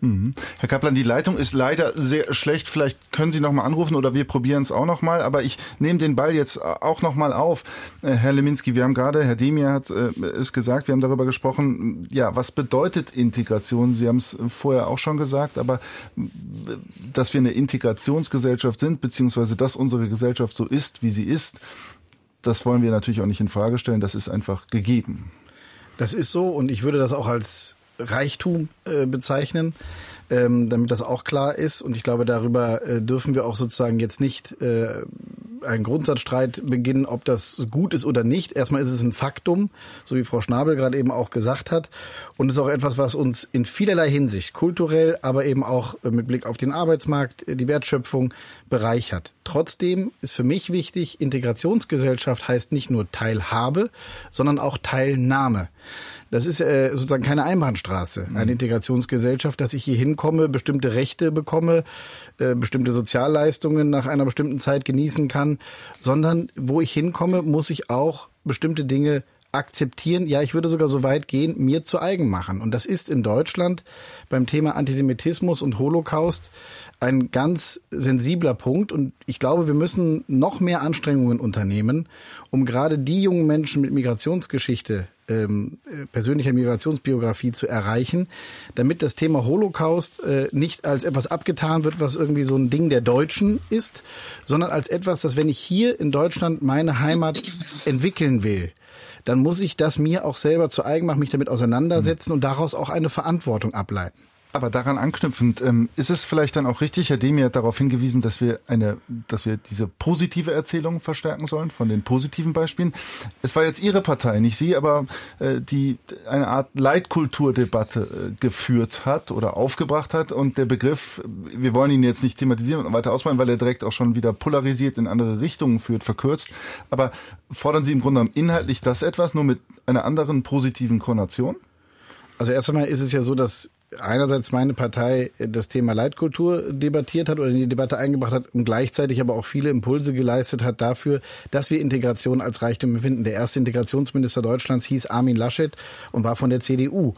Mhm. Herr Kaplan, die Leitung ist leider sehr schlecht. Vielleicht können Sie noch mal anrufen oder wir probieren es auch noch mal. Aber ich nehme den Ball jetzt auch noch mal auf. Äh, Herr Leminski, wir haben gerade, Herr Demir hat äh, es gesagt, wir haben darüber gesprochen, ja, was bedeutet Integration? Sie haben es vorher auch schon gesagt, aber dass wir eine Integrationsgesellschaft sind, beziehungsweise dass unsere Gesellschaft so ist, wie sie ist, das wollen wir natürlich auch nicht in Frage stellen. Das ist einfach gegeben. Das ist so und ich würde das auch als Reichtum äh, bezeichnen, ähm, damit das auch klar ist. Und ich glaube, darüber äh, dürfen wir auch sozusagen jetzt nicht äh, einen Grundsatzstreit beginnen, ob das gut ist oder nicht. Erstmal ist es ein Faktum, so wie Frau Schnabel gerade eben auch gesagt hat. Und es ist auch etwas, was uns in vielerlei Hinsicht, kulturell, aber eben auch mit Blick auf den Arbeitsmarkt, die Wertschöpfung bereichert. Trotzdem ist für mich wichtig, Integrationsgesellschaft heißt nicht nur Teilhabe, sondern auch Teilnahme. Das ist äh, sozusagen keine Einbahnstraße, eine mhm. Integrationsgesellschaft, dass ich hier hinkomme, bestimmte Rechte bekomme, äh, bestimmte Sozialleistungen nach einer bestimmten Zeit genießen kann, sondern wo ich hinkomme, muss ich auch bestimmte Dinge akzeptieren, ja, ich würde sogar so weit gehen, mir zu eigen machen. Und das ist in Deutschland beim Thema Antisemitismus und Holocaust ein ganz sensibler Punkt. Und ich glaube, wir müssen noch mehr Anstrengungen unternehmen, um gerade die jungen Menschen mit Migrationsgeschichte, ähm, persönlicher Migrationsbiografie zu erreichen, damit das Thema Holocaust äh, nicht als etwas abgetan wird, was irgendwie so ein Ding der Deutschen ist, sondern als etwas, dass wenn ich hier in Deutschland meine Heimat entwickeln will, dann muss ich das mir auch selber zu eigen machen, mich damit auseinandersetzen und daraus auch eine Verantwortung ableiten. Aber daran anknüpfend, ähm, ist es vielleicht dann auch richtig, Herr Demir hat darauf hingewiesen, dass wir eine, dass wir diese positive Erzählung verstärken sollen von den positiven Beispielen. Es war jetzt Ihre Partei, nicht Sie, aber äh, die eine Art Leitkulturdebatte äh, geführt hat oder aufgebracht hat. Und der Begriff, wir wollen ihn jetzt nicht thematisieren und weiter ausmalen, weil er direkt auch schon wieder polarisiert in andere Richtungen führt, verkürzt. Aber fordern Sie im Grunde genommen inhaltlich das etwas, nur mit einer anderen positiven Konnotation? Also erst einmal ist es ja so, dass einerseits meine Partei das Thema Leitkultur debattiert hat oder in die Debatte eingebracht hat und gleichzeitig aber auch viele Impulse geleistet hat dafür, dass wir Integration als Reichtum empfinden. Der erste Integrationsminister Deutschlands hieß Armin Laschet und war von der CDU.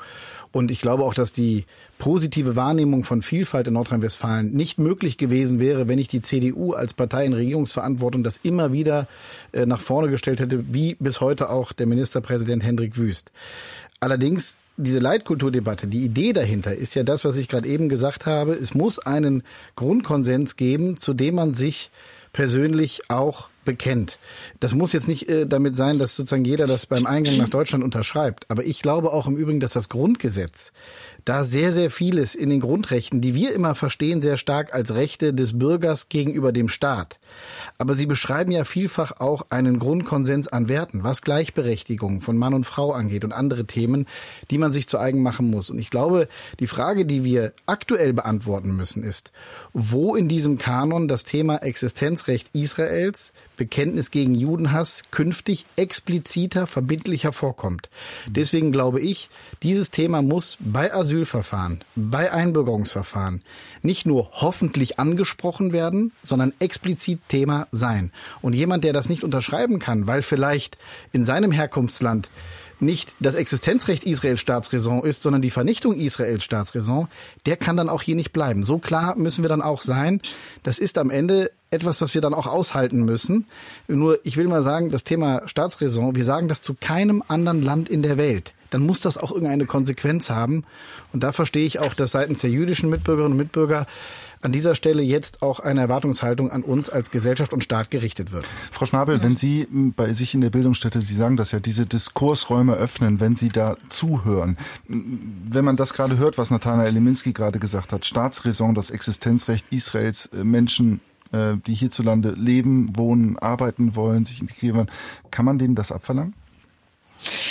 Und ich glaube auch, dass die positive Wahrnehmung von Vielfalt in Nordrhein-Westfalen nicht möglich gewesen wäre, wenn ich die CDU als Partei in Regierungsverantwortung das immer wieder äh, nach vorne gestellt hätte, wie bis heute auch der Ministerpräsident Hendrik Wüst. Allerdings diese Leitkulturdebatte, die Idee dahinter ist ja das, was ich gerade eben gesagt habe. Es muss einen Grundkonsens geben, zu dem man sich persönlich auch bekennt. Das muss jetzt nicht äh, damit sein, dass sozusagen jeder das beim Eingang nach Deutschland unterschreibt. Aber ich glaube auch im Übrigen, dass das Grundgesetz da sehr, sehr vieles in den Grundrechten, die wir immer verstehen, sehr stark als Rechte des Bürgers gegenüber dem Staat. Aber sie beschreiben ja vielfach auch einen Grundkonsens an Werten, was Gleichberechtigung von Mann und Frau angeht und andere Themen, die man sich zu eigen machen muss. Und ich glaube, die Frage, die wir aktuell beantworten müssen, ist, wo in diesem Kanon das Thema Existenzrecht Israels, Bekenntnis gegen Judenhass künftig expliziter, verbindlicher vorkommt. Deswegen glaube ich, dieses Thema muss bei Asylverfahren, bei Einbürgerungsverfahren nicht nur hoffentlich angesprochen werden, sondern explizit Thema sein. Und jemand, der das nicht unterschreiben kann, weil vielleicht in seinem Herkunftsland nicht das Existenzrecht Israels Staatsräson ist, sondern die Vernichtung Israels Staatsräson, der kann dann auch hier nicht bleiben. So klar müssen wir dann auch sein. Das ist am Ende etwas, was wir dann auch aushalten müssen. Nur, ich will mal sagen, das Thema Staatsräson, wir sagen das zu keinem anderen Land in der Welt. Dann muss das auch irgendeine Konsequenz haben. Und da verstehe ich auch, dass seitens der jüdischen Mitbürgerinnen und Mitbürger an dieser Stelle jetzt auch eine Erwartungshaltung an uns als Gesellschaft und Staat gerichtet wird. Frau Schnabel, ja. wenn Sie bei sich in der Bildungsstätte, Sie sagen das ja, diese Diskursräume öffnen, wenn Sie da zuhören, wenn man das gerade hört, was Nathanael Leminski gerade gesagt hat, Staatsräson, das Existenzrecht Israels, äh, Menschen äh, die hierzulande leben, wohnen, arbeiten wollen, sich integrieren wollen, kann man denen das abverlangen?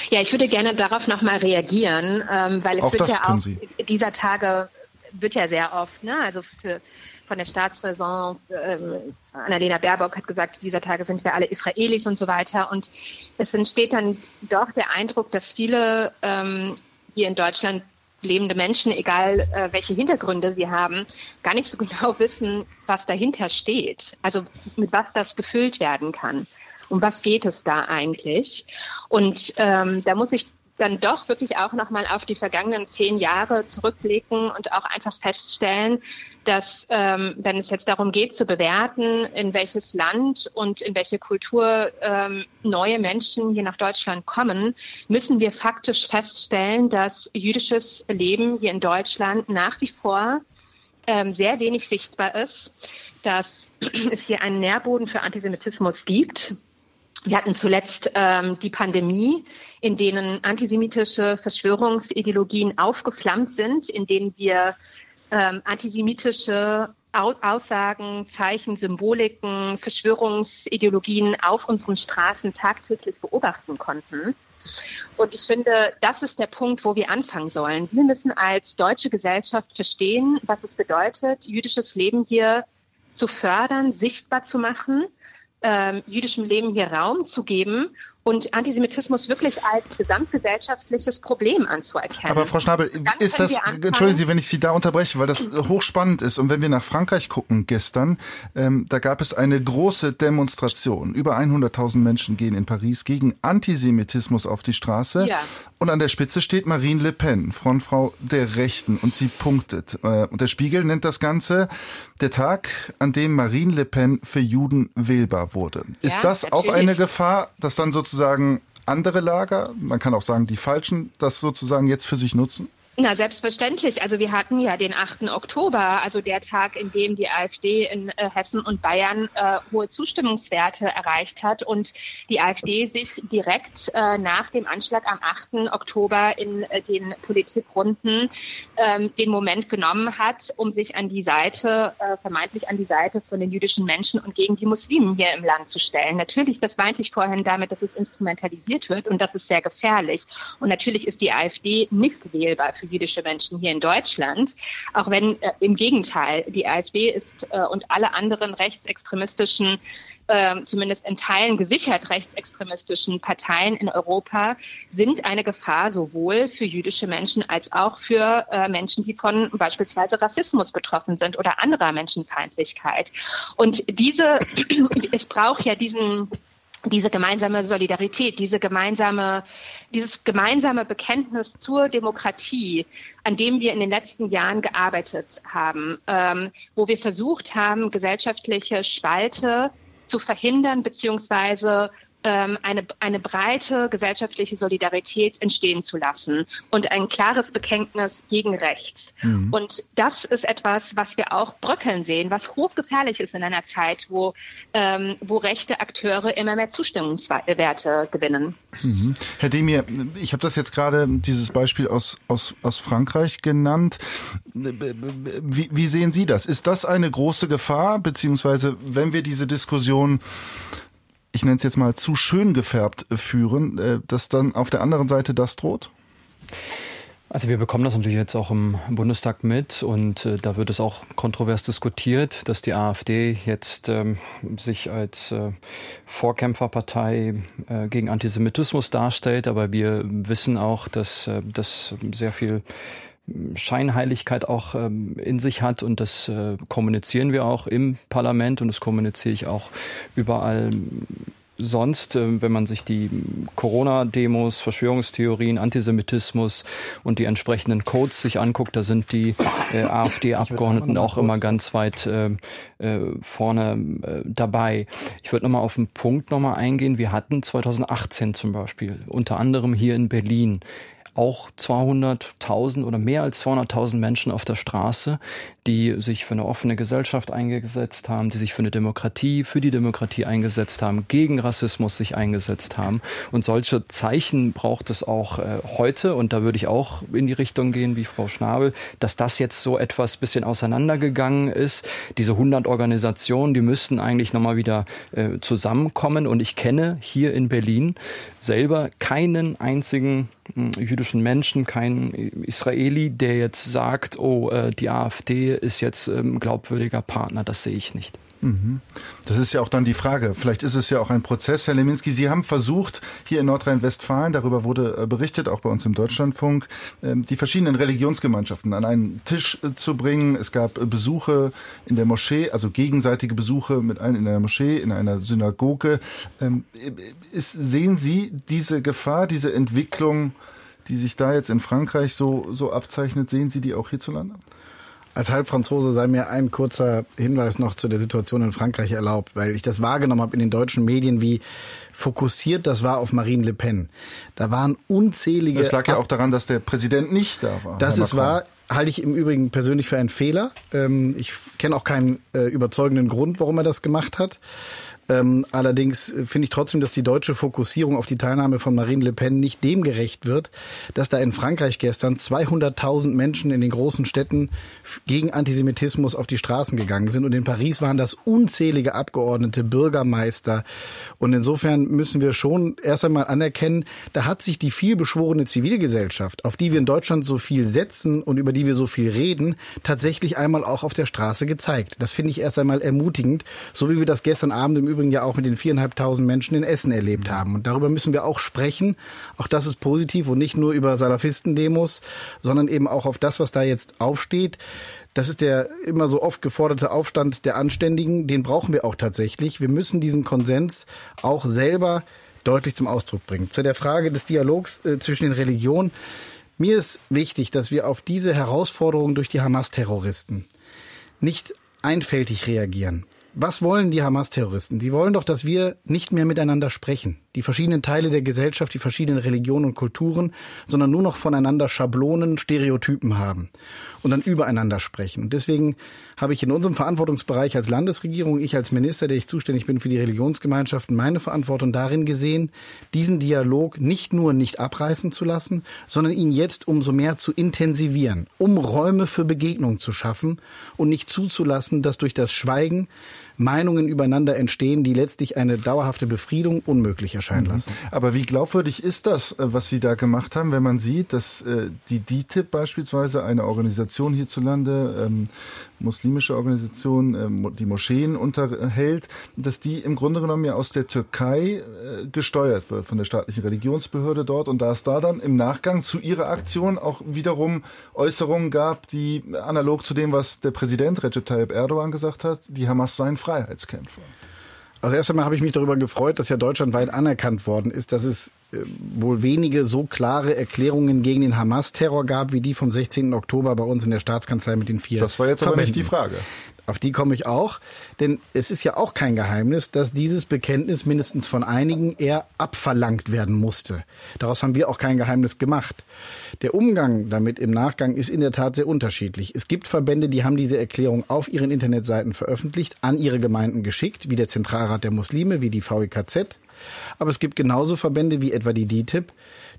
Ja, ich würde gerne darauf nochmal reagieren, ähm, weil es auch wird ja auch Sie. dieser Tage wird ja sehr oft, ne? also für, von der Staatsräson, ähm, Annalena Baerbock hat gesagt, dieser Tage sind wir alle Israelis und so weiter. Und es entsteht dann doch der Eindruck, dass viele ähm, hier in Deutschland lebende Menschen, egal äh, welche Hintergründe sie haben, gar nicht so genau wissen, was dahinter steht. Also mit was das gefüllt werden kann. Um was geht es da eigentlich? Und ähm, da muss ich dann doch wirklich auch nochmal auf die vergangenen zehn Jahre zurückblicken und auch einfach feststellen, dass ähm, wenn es jetzt darum geht zu bewerten, in welches Land und in welche Kultur ähm, neue Menschen hier nach Deutschland kommen, müssen wir faktisch feststellen, dass jüdisches Leben hier in Deutschland nach wie vor ähm, sehr wenig sichtbar ist, dass es hier einen Nährboden für Antisemitismus gibt wir hatten zuletzt ähm, die Pandemie, in denen antisemitische Verschwörungsideologien aufgeflammt sind, in denen wir ähm, antisemitische Aussagen, Zeichen, Symboliken, Verschwörungsideologien auf unseren Straßen tagtäglich beobachten konnten. Und ich finde, das ist der Punkt, wo wir anfangen sollen. Wir müssen als deutsche Gesellschaft verstehen, was es bedeutet, jüdisches Leben hier zu fördern, sichtbar zu machen ähm, jüdischem Leben hier Raum zu geben und Antisemitismus wirklich als gesamtgesellschaftliches Problem anzuerkennen. Aber Frau Schnabel, ist das, entschuldigen Sie, wenn ich Sie da unterbreche, weil das hochspannend ist. Und wenn wir nach Frankreich gucken gestern, ähm, da gab es eine große Demonstration. Über 100.000 Menschen gehen in Paris gegen Antisemitismus auf die Straße. Ja. Und an der Spitze steht Marine Le Pen, Frontfrau der Rechten. Und sie punktet. Äh, und der Spiegel nennt das Ganze der Tag, an dem Marine Le Pen für Juden wählbar wurde. Ist ja, das natürlich. auch eine Gefahr, dass dann sozusagen andere Lager, man kann auch sagen die Falschen, das sozusagen jetzt für sich nutzen? Na, selbstverständlich. Also wir hatten ja den 8. Oktober, also der Tag, in dem die AfD in äh, Hessen und Bayern äh, hohe Zustimmungswerte erreicht hat und die AfD sich direkt äh, nach dem Anschlag am 8. Oktober in äh, den Politikrunden ähm, den Moment genommen hat, um sich an die Seite, äh, vermeintlich an die Seite von den jüdischen Menschen und gegen die Muslimen hier im Land zu stellen. Natürlich, das meinte ich vorhin damit, dass es instrumentalisiert wird und das ist sehr gefährlich. Und natürlich ist die AfD nicht wählbar für jüdische Menschen hier in Deutschland. Auch wenn äh, im Gegenteil, die AfD ist äh, und alle anderen rechtsextremistischen äh, zumindest in Teilen gesichert rechtsextremistischen Parteien in Europa sind eine Gefahr sowohl für jüdische Menschen als auch für äh, Menschen, die von beispielsweise Rassismus betroffen sind oder anderer Menschenfeindlichkeit. Und diese, es braucht ja diesen diese gemeinsame Solidarität, diese gemeinsame, dieses gemeinsame Bekenntnis zur Demokratie, an dem wir in den letzten Jahren gearbeitet haben, ähm, wo wir versucht haben, gesellschaftliche Spalte zu verhindern beziehungsweise eine, eine breite gesellschaftliche Solidarität entstehen zu lassen und ein klares Bekenntnis gegen rechts. Mhm. Und das ist etwas, was wir auch bröckeln sehen, was hochgefährlich ist in einer Zeit, wo, ähm, wo rechte Akteure immer mehr Zustimmungswerte gewinnen. Mhm. Herr Demir, ich habe das jetzt gerade, dieses Beispiel aus, aus, aus Frankreich genannt. Wie, wie sehen Sie das? Ist das eine große Gefahr, beziehungsweise wenn wir diese Diskussion ich nenne es jetzt mal, zu schön gefärbt führen, äh, dass dann auf der anderen Seite das droht? Also wir bekommen das natürlich jetzt auch im Bundestag mit und äh, da wird es auch kontrovers diskutiert, dass die AfD jetzt ähm, sich als äh, Vorkämpferpartei äh, gegen Antisemitismus darstellt, aber wir wissen auch, dass äh, das sehr viel Scheinheiligkeit auch ähm, in sich hat und das äh, kommunizieren wir auch im Parlament und das kommuniziere ich auch überall sonst, äh, wenn man sich die Corona-Demos, Verschwörungstheorien, Antisemitismus und die entsprechenden Codes sich anguckt, da sind die äh, AfD-Abgeordneten auch immer ganz weit äh, äh, vorne äh, dabei. Ich würde nochmal auf den Punkt nochmal eingehen. Wir hatten 2018 zum Beispiel, unter anderem hier in Berlin, auch 200.000 oder mehr als 200.000 Menschen auf der Straße, die sich für eine offene Gesellschaft eingesetzt haben, die sich für eine Demokratie, für die Demokratie eingesetzt haben, gegen Rassismus sich eingesetzt haben. Und solche Zeichen braucht es auch äh, heute. Und da würde ich auch in die Richtung gehen wie Frau Schnabel, dass das jetzt so etwas bisschen auseinandergegangen ist. Diese 100 Organisationen, die müssten eigentlich nochmal wieder äh, zusammenkommen. Und ich kenne hier in Berlin selber keinen einzigen jüdischen Menschen, keinen Israeli, der jetzt sagt, oh, äh, die AfD ist jetzt ähm, glaubwürdiger Partner. Das sehe ich nicht. Mhm. Das ist ja auch dann die Frage. Vielleicht ist es ja auch ein Prozess, Herr Leminski. Sie haben versucht, hier in Nordrhein-Westfalen, darüber wurde äh, berichtet, auch bei uns im Deutschlandfunk, ähm, die verschiedenen Religionsgemeinschaften an einen Tisch äh, zu bringen. Es gab äh, Besuche in der Moschee, also gegenseitige Besuche mit allen in einer Moschee, in einer Synagoge. Ähm, sehen Sie diese Gefahr, diese Entwicklung, die sich da jetzt in Frankreich so, so abzeichnet, sehen Sie die auch hierzulande? Als Halbfranzose sei mir ein kurzer Hinweis noch zu der Situation in Frankreich erlaubt, weil ich das wahrgenommen habe in den deutschen Medien, wie fokussiert das war auf Marine Le Pen. Da waren unzählige. Das lag ja auch daran, dass der Präsident nicht da war. Das ist wahr. Halte ich im Übrigen persönlich für einen Fehler. Ähm, ich kenne auch keinen äh, überzeugenden Grund, warum er das gemacht hat. Ähm, allerdings finde ich trotzdem, dass die deutsche Fokussierung auf die Teilnahme von Marine Le Pen nicht dem gerecht wird, dass da in Frankreich gestern 200.000 Menschen in den großen Städten gegen Antisemitismus auf die Straßen gegangen sind. Und in Paris waren das unzählige Abgeordnete, Bürgermeister. Und insofern müssen wir schon erst einmal anerkennen, da hat sich die vielbeschworene Zivilgesellschaft, auf die wir in Deutschland so viel setzen und über die wir so viel reden, tatsächlich einmal auch auf der Straße gezeigt. Das finde ich erst einmal ermutigend, so wie wir das gestern Abend im Übrigen ja auch mit den viereinhalbtausend Menschen in Essen erlebt haben. Und darüber müssen wir auch sprechen. Auch das ist positiv und nicht nur über Salafistendemos, sondern eben auch auf das, was da jetzt aufsteht. Das ist der immer so oft geforderte Aufstand der Anständigen. Den brauchen wir auch tatsächlich. Wir müssen diesen Konsens auch selber deutlich zum Ausdruck bringen. Zu der Frage des Dialogs äh, zwischen den Religionen. Mir ist wichtig, dass wir auf diese Herausforderungen durch die Hamas-Terroristen nicht einfältig reagieren. Was wollen die Hamas-Terroristen? Die wollen doch, dass wir nicht mehr miteinander sprechen die verschiedenen Teile der Gesellschaft, die verschiedenen Religionen und Kulturen, sondern nur noch voneinander Schablonen, Stereotypen haben und dann übereinander sprechen. Und deswegen habe ich in unserem Verantwortungsbereich als Landesregierung, ich als Minister, der ich zuständig bin für die Religionsgemeinschaften, meine Verantwortung darin gesehen, diesen Dialog nicht nur nicht abreißen zu lassen, sondern ihn jetzt umso mehr zu intensivieren, um Räume für Begegnung zu schaffen und nicht zuzulassen, dass durch das Schweigen Meinungen übereinander entstehen, die letztlich eine dauerhafte Befriedung unmöglich erscheinen mhm. lassen. Aber wie glaubwürdig ist das, äh, was Sie da gemacht haben, wenn man sieht, dass äh, die DITIB beispielsweise eine Organisation hierzulande, ähm, muslimische Organisation, ähm, die Moscheen unterhält, dass die im Grunde genommen ja aus der Türkei äh, gesteuert wird von der staatlichen Religionsbehörde dort und da es da dann im Nachgang zu ihrer Aktion auch wiederum Äußerungen gab, die analog zu dem, was der Präsident Recep Tayyip Erdogan gesagt hat, die Hamas seien Freiheitskämpfer. Also erst einmal habe ich mich darüber gefreut, dass ja deutschlandweit anerkannt worden ist, dass es äh, wohl wenige so klare Erklärungen gegen den Hamas-Terror gab, wie die vom 16. Oktober bei uns in der Staatskanzlei mit den vier. Das war jetzt Verbänden. aber nicht die Frage. Auf die komme ich auch, denn es ist ja auch kein Geheimnis, dass dieses Bekenntnis mindestens von einigen eher abverlangt werden musste. Daraus haben wir auch kein Geheimnis gemacht. Der Umgang damit im Nachgang ist in der Tat sehr unterschiedlich. Es gibt Verbände, die haben diese Erklärung auf ihren Internetseiten veröffentlicht, an ihre Gemeinden geschickt, wie der Zentralrat der Muslime, wie die VEKZ. Aber es gibt genauso Verbände wie etwa die DITIB,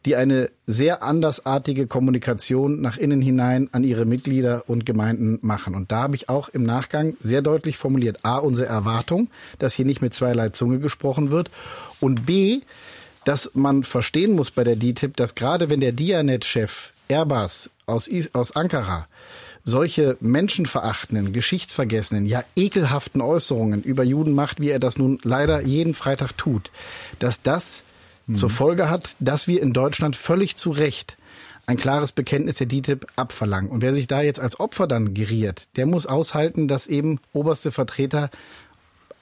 die eine sehr andersartige Kommunikation nach innen hinein an ihre Mitglieder und Gemeinden machen. Und da habe ich auch im Nachgang sehr deutlich formuliert, a, unsere Erwartung, dass hier nicht mit zweierlei Zunge gesprochen wird und b, dass man verstehen muss bei der DTIP, dass gerade wenn der Dianet-Chef Erbas aus, aus Ankara solche menschenverachtenden, geschichtsvergessenen, ja ekelhaften Äußerungen über Juden macht, wie er das nun leider jeden Freitag tut, dass das mhm. zur Folge hat, dass wir in Deutschland völlig zu Recht ein klares Bekenntnis der DITIB abverlangen. Und wer sich da jetzt als Opfer dann geriert, der muss aushalten, dass eben oberste Vertreter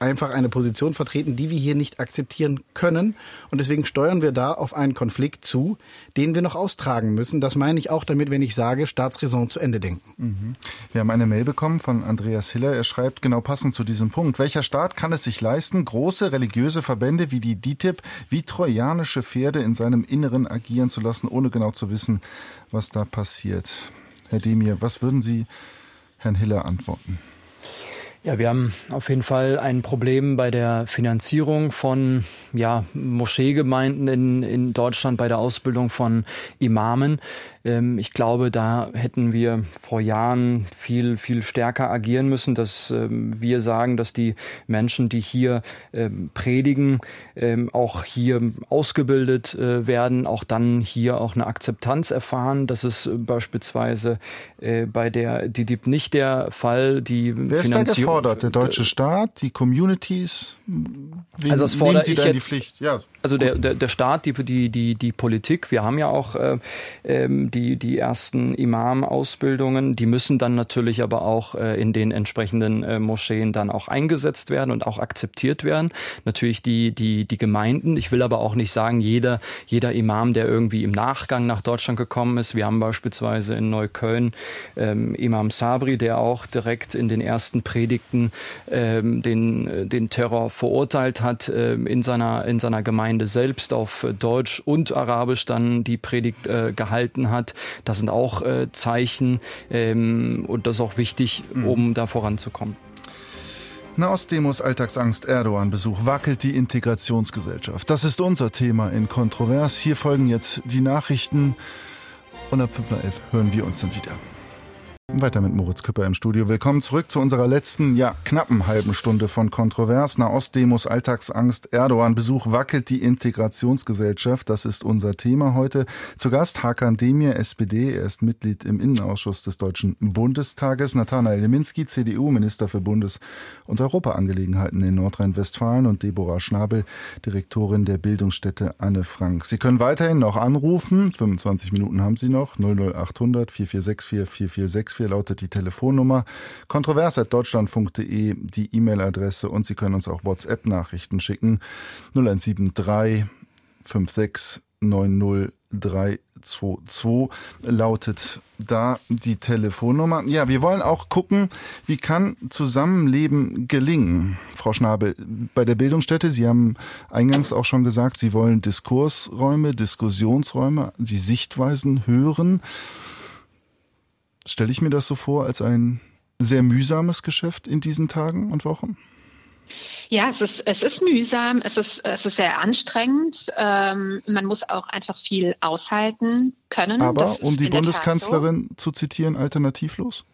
einfach eine Position vertreten, die wir hier nicht akzeptieren können. Und deswegen steuern wir da auf einen Konflikt zu, den wir noch austragen müssen. Das meine ich auch damit, wenn ich sage, Staatsräson zu Ende denken. Mhm. Wir haben eine Mail bekommen von Andreas Hiller. Er schreibt genau passend zu diesem Punkt. Welcher Staat kann es sich leisten, große religiöse Verbände wie die DITIB wie trojanische Pferde in seinem Inneren agieren zu lassen, ohne genau zu wissen, was da passiert? Herr Demir, was würden Sie Herrn Hiller antworten? Ja, wir haben auf jeden Fall ein Problem bei der Finanzierung von ja, Moscheegemeinden in, in Deutschland, bei der Ausbildung von Imamen. Ähm, ich glaube, da hätten wir vor Jahren viel, viel stärker agieren müssen, dass ähm, wir sagen, dass die Menschen, die hier ähm, predigen, ähm, auch hier ausgebildet äh, werden, auch dann hier auch eine Akzeptanz erfahren. Das ist äh, beispielsweise äh, bei der DIDIB nicht der Fall. Die Wer Finanzierung fordert? Der deutsche Staat, die Communities? Wen also das fordere ich jetzt, ja. Also der, der, der Staat, die, die, die, die Politik, wir haben ja auch äh, ähm, die, die ersten Imam-Ausbildungen, die müssen dann natürlich aber auch äh, in den entsprechenden äh, Moscheen dann auch eingesetzt werden und auch akzeptiert werden. Natürlich die, die, die Gemeinden, ich will aber auch nicht sagen, jeder, jeder Imam, der irgendwie im Nachgang nach Deutschland gekommen ist. Wir haben beispielsweise in Neukölln ähm, Imam Sabri, der auch direkt in den ersten Predigten ähm, den, den Terror verurteilt hat äh, in, seiner, in seiner Gemeinde selbst auf Deutsch und Arabisch dann die Predigt äh, gehalten hat. Das sind auch äh, Zeichen ähm, und das ist auch wichtig, mhm. um da voranzukommen. Nahostdemos Alltagsangst Erdogan Besuch wackelt die Integrationsgesellschaft. Das ist unser Thema in Kontrovers. Hier folgen jetzt die Nachrichten und ab 5.11 Uhr hören wir uns dann wieder. Weiter mit Moritz Küpper im Studio. Willkommen zurück zu unserer letzten, ja, knappen halben Stunde von Kontrovers. Nahostdemos, Alltagsangst, Erdogan-Besuch wackelt die Integrationsgesellschaft. Das ist unser Thema heute. Zu Gast Hakan Demir, SPD. Er ist Mitglied im Innenausschuss des Deutschen Bundestages. Nathanael Leminski, CDU, Minister für Bundes- und Europaangelegenheiten in Nordrhein-Westfalen. Und Deborah Schnabel, Direktorin der Bildungsstätte Anne Frank. Sie können weiterhin noch anrufen. 25 Minuten haben Sie noch. 00800 4464 446 4 lautet die Telefonnummer. Kontrovers.deutschlandfunk.de die E-Mail-Adresse und Sie können uns auch WhatsApp-Nachrichten schicken. 0173 56 90322 lautet da die Telefonnummer. Ja, wir wollen auch gucken, wie kann Zusammenleben gelingen. Frau Schnabel, bei der Bildungsstätte, Sie haben eingangs auch schon gesagt, Sie wollen Diskursräume, Diskussionsräume, die Sichtweisen hören stelle ich mir das so vor als ein sehr mühsames Geschäft in diesen Tagen und Wochen? Ja, es ist, es ist mühsam, es ist, es ist sehr anstrengend. Ähm, man muss auch einfach viel aushalten können. Aber um die Bundeskanzlerin so. zu zitieren, alternativlos?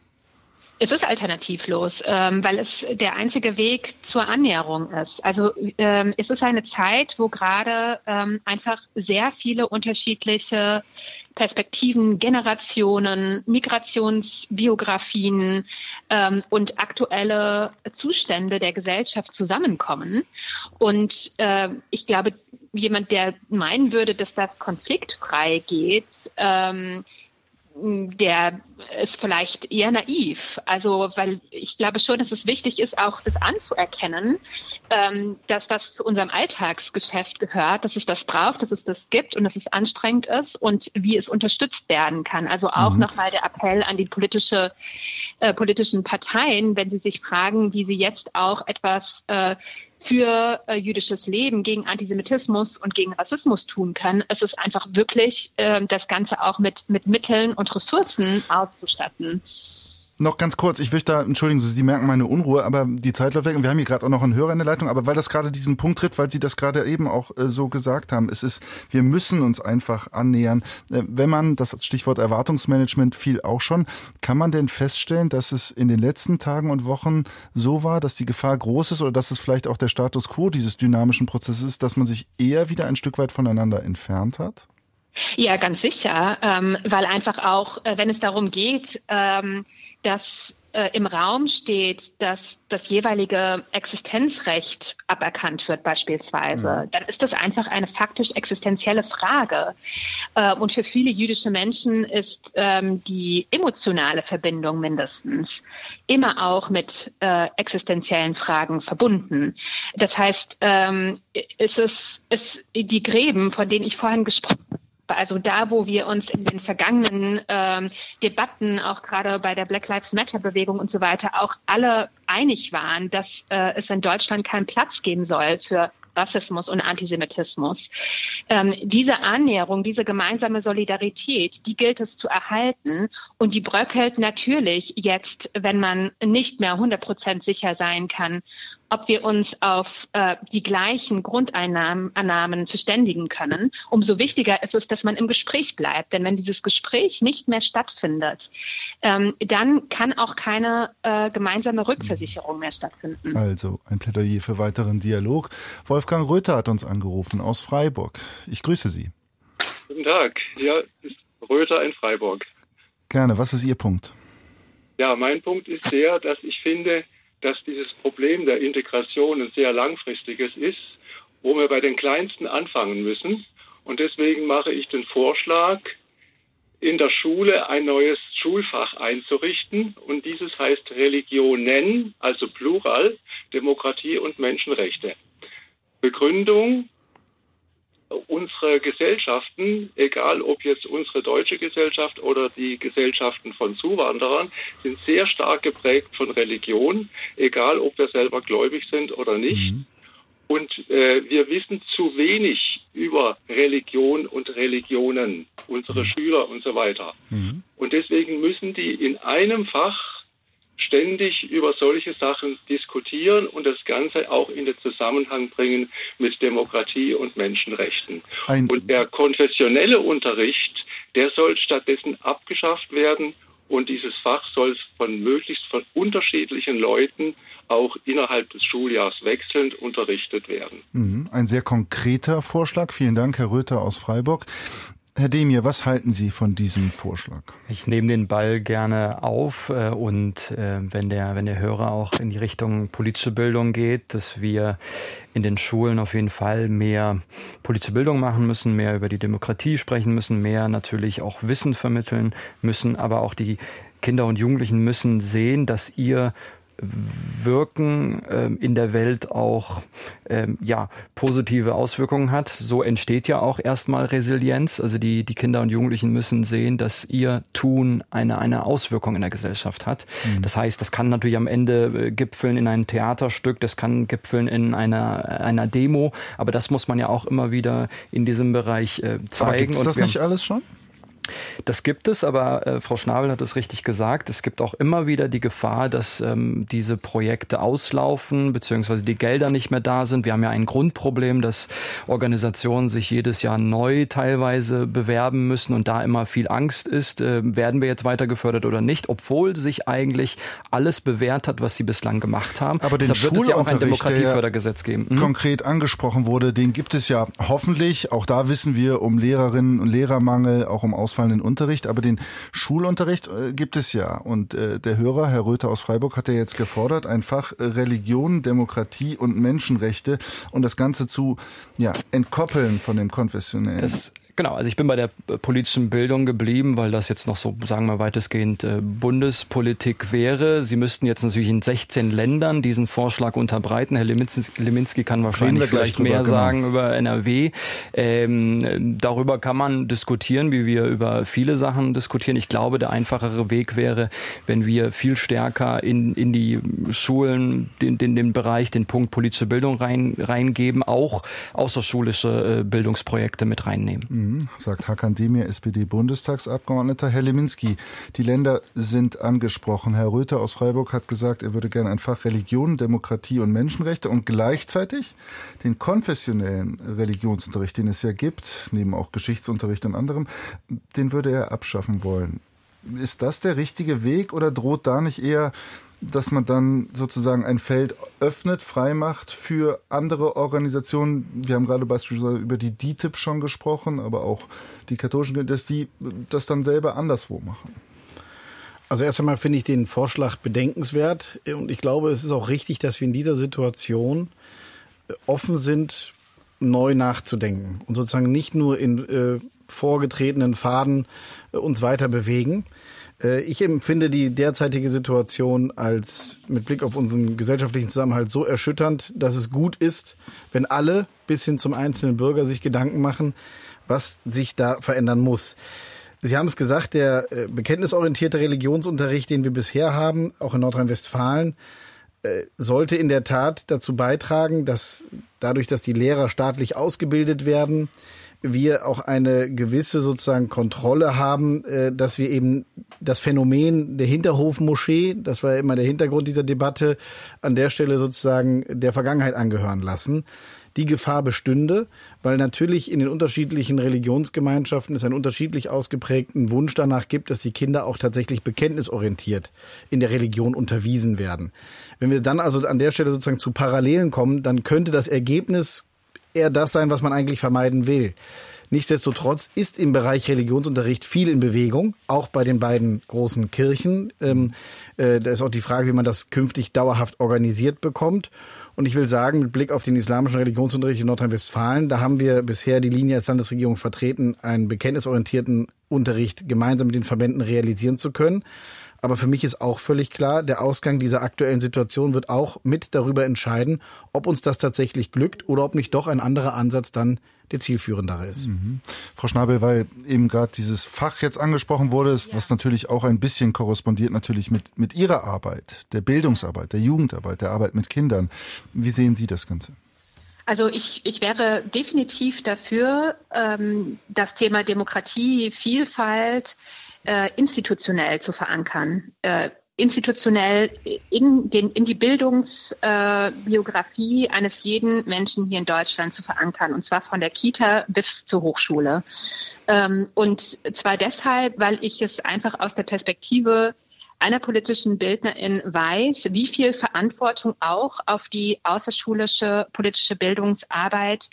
Es ist alternativlos, ähm, weil es der einzige Weg zur Annäherung ist. Also ähm, es ist eine Zeit, wo gerade ähm, einfach sehr viele unterschiedliche Perspektiven, Generationen, Migrationsbiografien ähm, und aktuelle Zustände der Gesellschaft zusammenkommen. Und äh, ich glaube, jemand, der meinen würde, dass das konfliktfrei geht, ähm, der ist vielleicht eher naiv. Also, weil ich glaube schon, dass es wichtig ist, auch das anzuerkennen, ähm, dass das zu unserem Alltagsgeschäft gehört, dass es das braucht, dass es das gibt und dass es anstrengend ist und wie es unterstützt werden kann. Also auch mhm. nochmal der Appell an die politische, äh, politischen Parteien, wenn sie sich fragen, wie sie jetzt auch etwas äh, für äh, jüdisches Leben, gegen Antisemitismus und gegen Rassismus tun können. Es ist einfach wirklich äh, das Ganze auch mit, mit Mitteln und Ressourcen auszustatten. Noch ganz kurz, ich möchte da, entschuldigen Sie, Sie merken meine Unruhe, aber die Zeit läuft weg und wir haben hier gerade auch noch einen Hörer in der Leitung, aber weil das gerade diesen Punkt tritt, weil Sie das gerade eben auch äh, so gesagt haben, es ist, wir müssen uns einfach annähern. Äh, wenn man, das Stichwort Erwartungsmanagement fiel auch schon, kann man denn feststellen, dass es in den letzten Tagen und Wochen so war, dass die Gefahr groß ist oder dass es vielleicht auch der Status quo dieses dynamischen Prozesses ist, dass man sich eher wieder ein Stück weit voneinander entfernt hat? Ja, ganz sicher, ähm, weil einfach auch, äh, wenn es darum geht, ähm, dass äh, im Raum steht, dass das jeweilige Existenzrecht aberkannt wird beispielsweise, mhm. dann ist das einfach eine faktisch existenzielle Frage. Äh, und für viele jüdische Menschen ist ähm, die emotionale Verbindung mindestens immer auch mit äh, existenziellen Fragen verbunden. Das heißt, ähm, ist es ist die Gräben, von denen ich vorhin gesprochen habe, also da, wo wir uns in den vergangenen ähm, Debatten, auch gerade bei der Black Lives Matter Bewegung und so weiter, auch alle einig waren, dass äh, es in Deutschland keinen Platz geben soll für Rassismus und Antisemitismus. Ähm, diese Annäherung, diese gemeinsame Solidarität, die gilt es zu erhalten und die bröckelt natürlich jetzt, wenn man nicht mehr 100 Prozent sicher sein kann, ob wir uns auf äh, die gleichen Grundeinnahmen verständigen können. Umso wichtiger ist es, dass man im Gespräch bleibt. Denn wenn dieses Gespräch nicht mehr stattfindet, ähm, dann kann auch keine äh, gemeinsame Rückversicherung mehr stattfinden. Also ein Plädoyer für weiteren Dialog. Wolf Wolfgang Röther hat uns angerufen aus Freiburg. Ich grüße Sie. Guten Tag, hier ist Röther in Freiburg. Gerne, was ist Ihr Punkt? Ja, mein Punkt ist der, dass ich finde, dass dieses Problem der Integration ein sehr langfristiges ist, wo wir bei den Kleinsten anfangen müssen. Und deswegen mache ich den Vorschlag, in der Schule ein neues Schulfach einzurichten. Und dieses heißt Religionen, also Plural, Demokratie und Menschenrechte. Begründung, unsere Gesellschaften, egal ob jetzt unsere deutsche Gesellschaft oder die Gesellschaften von Zuwanderern, sind sehr stark geprägt von Religion, egal ob wir selber gläubig sind oder nicht. Mhm. Und äh, wir wissen zu wenig über Religion und Religionen, unsere mhm. Schüler und so weiter. Mhm. Und deswegen müssen die in einem Fach ständig über solche Sachen diskutieren und das Ganze auch in den Zusammenhang bringen mit Demokratie und Menschenrechten. Ein und der konfessionelle Unterricht, der soll stattdessen abgeschafft werden und dieses Fach soll von möglichst von unterschiedlichen Leuten auch innerhalb des Schuljahrs wechselnd unterrichtet werden. Mhm. Ein sehr konkreter Vorschlag. Vielen Dank, Herr Röther aus Freiburg. Herr Demir, was halten Sie von diesem Vorschlag? Ich nehme den Ball gerne auf äh, und äh, wenn der, wenn der Hörer auch in die Richtung politische Bildung geht, dass wir in den Schulen auf jeden Fall mehr politische Bildung machen müssen, mehr über die Demokratie sprechen müssen, mehr natürlich auch Wissen vermitteln müssen, aber auch die Kinder und Jugendlichen müssen sehen, dass ihr Wirken ähm, in der Welt auch ähm, ja, positive Auswirkungen hat. So entsteht ja auch erstmal Resilienz. Also die, die Kinder und Jugendlichen müssen sehen, dass ihr Tun eine, eine Auswirkung in der Gesellschaft hat. Mhm. Das heißt, das kann natürlich am Ende äh, gipfeln in ein Theaterstück, das kann gipfeln in einer, einer Demo, aber das muss man ja auch immer wieder in diesem Bereich äh, zeigen. Aber das nicht alles schon? Das gibt es, aber äh, Frau Schnabel hat es richtig gesagt. Es gibt auch immer wieder die Gefahr, dass ähm, diese Projekte auslaufen, beziehungsweise die Gelder nicht mehr da sind. Wir haben ja ein Grundproblem, dass Organisationen sich jedes Jahr neu teilweise bewerben müssen und da immer viel Angst ist, äh, werden wir jetzt weiter gefördert oder nicht, obwohl sich eigentlich alles bewährt hat, was sie bislang gemacht haben. Aber den Deshalb wird es ja auch ein Demokratiefördergesetz geben. Hm? Konkret angesprochen wurde, den gibt es ja hoffentlich. Auch da wissen wir um Lehrerinnen und Lehrermangel, auch um ausfallenden Unterricht. Aber den Schulunterricht äh, gibt es ja. Und äh, der Hörer, Herr Röther aus Freiburg, hat ja jetzt gefordert, ein Fach Religion, Demokratie und Menschenrechte und das Ganze zu ja, entkoppeln von dem konfessionellen. Das Genau, also ich bin bei der politischen Bildung geblieben, weil das jetzt noch so, sagen wir weitestgehend äh, Bundespolitik wäre. Sie müssten jetzt natürlich in 16 Ländern diesen Vorschlag unterbreiten. Herr Leminski kann wahrscheinlich vielleicht mehr genau. sagen über NRW. Ähm, darüber kann man diskutieren, wie wir über viele Sachen diskutieren. Ich glaube, der einfachere Weg wäre, wenn wir viel stärker in, in die Schulen, den, den, den Bereich, den Punkt politische Bildung rein, reingeben, auch außerschulische äh, Bildungsprojekte mit reinnehmen. Mhm sagt Hakan Demir, SPD-Bundestagsabgeordneter. Herr Leminski, die Länder sind angesprochen. Herr Röther aus Freiburg hat gesagt, er würde gerne ein Fach Religion, Demokratie und Menschenrechte und gleichzeitig den konfessionellen Religionsunterricht, den es ja gibt, neben auch Geschichtsunterricht und anderem, den würde er abschaffen wollen. Ist das der richtige Weg oder droht da nicht eher dass man dann sozusagen ein Feld öffnet, freimacht für andere Organisationen. Wir haben gerade beispielsweise über die DTIP schon gesprochen, aber auch die katholischen, dass die das dann selber anderswo machen. Also erst einmal finde ich den Vorschlag bedenkenswert und ich glaube, es ist auch richtig, dass wir in dieser Situation offen sind, neu nachzudenken und sozusagen nicht nur in äh, vorgetretenen Faden äh, uns weiter bewegen. Äh, ich empfinde die derzeitige Situation als mit Blick auf unseren gesellschaftlichen Zusammenhalt so erschütternd, dass es gut ist, wenn alle bis hin zum einzelnen Bürger sich Gedanken machen, was sich da verändern muss. Sie haben es gesagt, der äh, bekenntnisorientierte Religionsunterricht, den wir bisher haben, auch in Nordrhein-Westfalen, äh, sollte in der Tat dazu beitragen, dass dadurch, dass die Lehrer staatlich ausgebildet werden, wir auch eine gewisse sozusagen Kontrolle haben, äh, dass wir eben das Phänomen der Hinterhofmoschee, das war ja immer der Hintergrund dieser Debatte, an der Stelle sozusagen der Vergangenheit angehören lassen. Die Gefahr bestünde, weil natürlich in den unterschiedlichen Religionsgemeinschaften es einen unterschiedlich ausgeprägten Wunsch danach gibt, dass die Kinder auch tatsächlich bekenntnisorientiert in der Religion unterwiesen werden. Wenn wir dann also an der Stelle sozusagen zu Parallelen kommen, dann könnte das Ergebnis eher das sein, was man eigentlich vermeiden will. Nichtsdestotrotz ist im Bereich Religionsunterricht viel in Bewegung, auch bei den beiden großen Kirchen. Ähm, äh, da ist auch die Frage, wie man das künftig dauerhaft organisiert bekommt. Und ich will sagen, mit Blick auf den islamischen Religionsunterricht in Nordrhein-Westfalen, da haben wir bisher die Linie als Landesregierung vertreten, einen bekenntnisorientierten Unterricht gemeinsam mit den Verbänden realisieren zu können. Aber für mich ist auch völlig klar, der Ausgang dieser aktuellen Situation wird auch mit darüber entscheiden, ob uns das tatsächlich glückt oder ob nicht doch ein anderer Ansatz dann der zielführendere ist. Mhm. Frau Schnabel, weil eben gerade dieses Fach jetzt angesprochen wurde, ja. was natürlich auch ein bisschen korrespondiert natürlich mit, mit Ihrer Arbeit, der Bildungsarbeit, der Jugendarbeit, der Arbeit mit Kindern. Wie sehen Sie das Ganze? Also ich, ich wäre definitiv dafür, ähm, das Thema Demokratie, Vielfalt, äh, institutionell zu verankern. Äh, institutionell in, den, in die Bildungsbiografie äh, eines jeden Menschen hier in Deutschland zu verankern, und zwar von der Kita bis zur Hochschule. Ähm, und zwar deshalb, weil ich es einfach aus der Perspektive einer politischen Bildnerin weiß, wie viel Verantwortung auch auf die außerschulische politische Bildungsarbeit,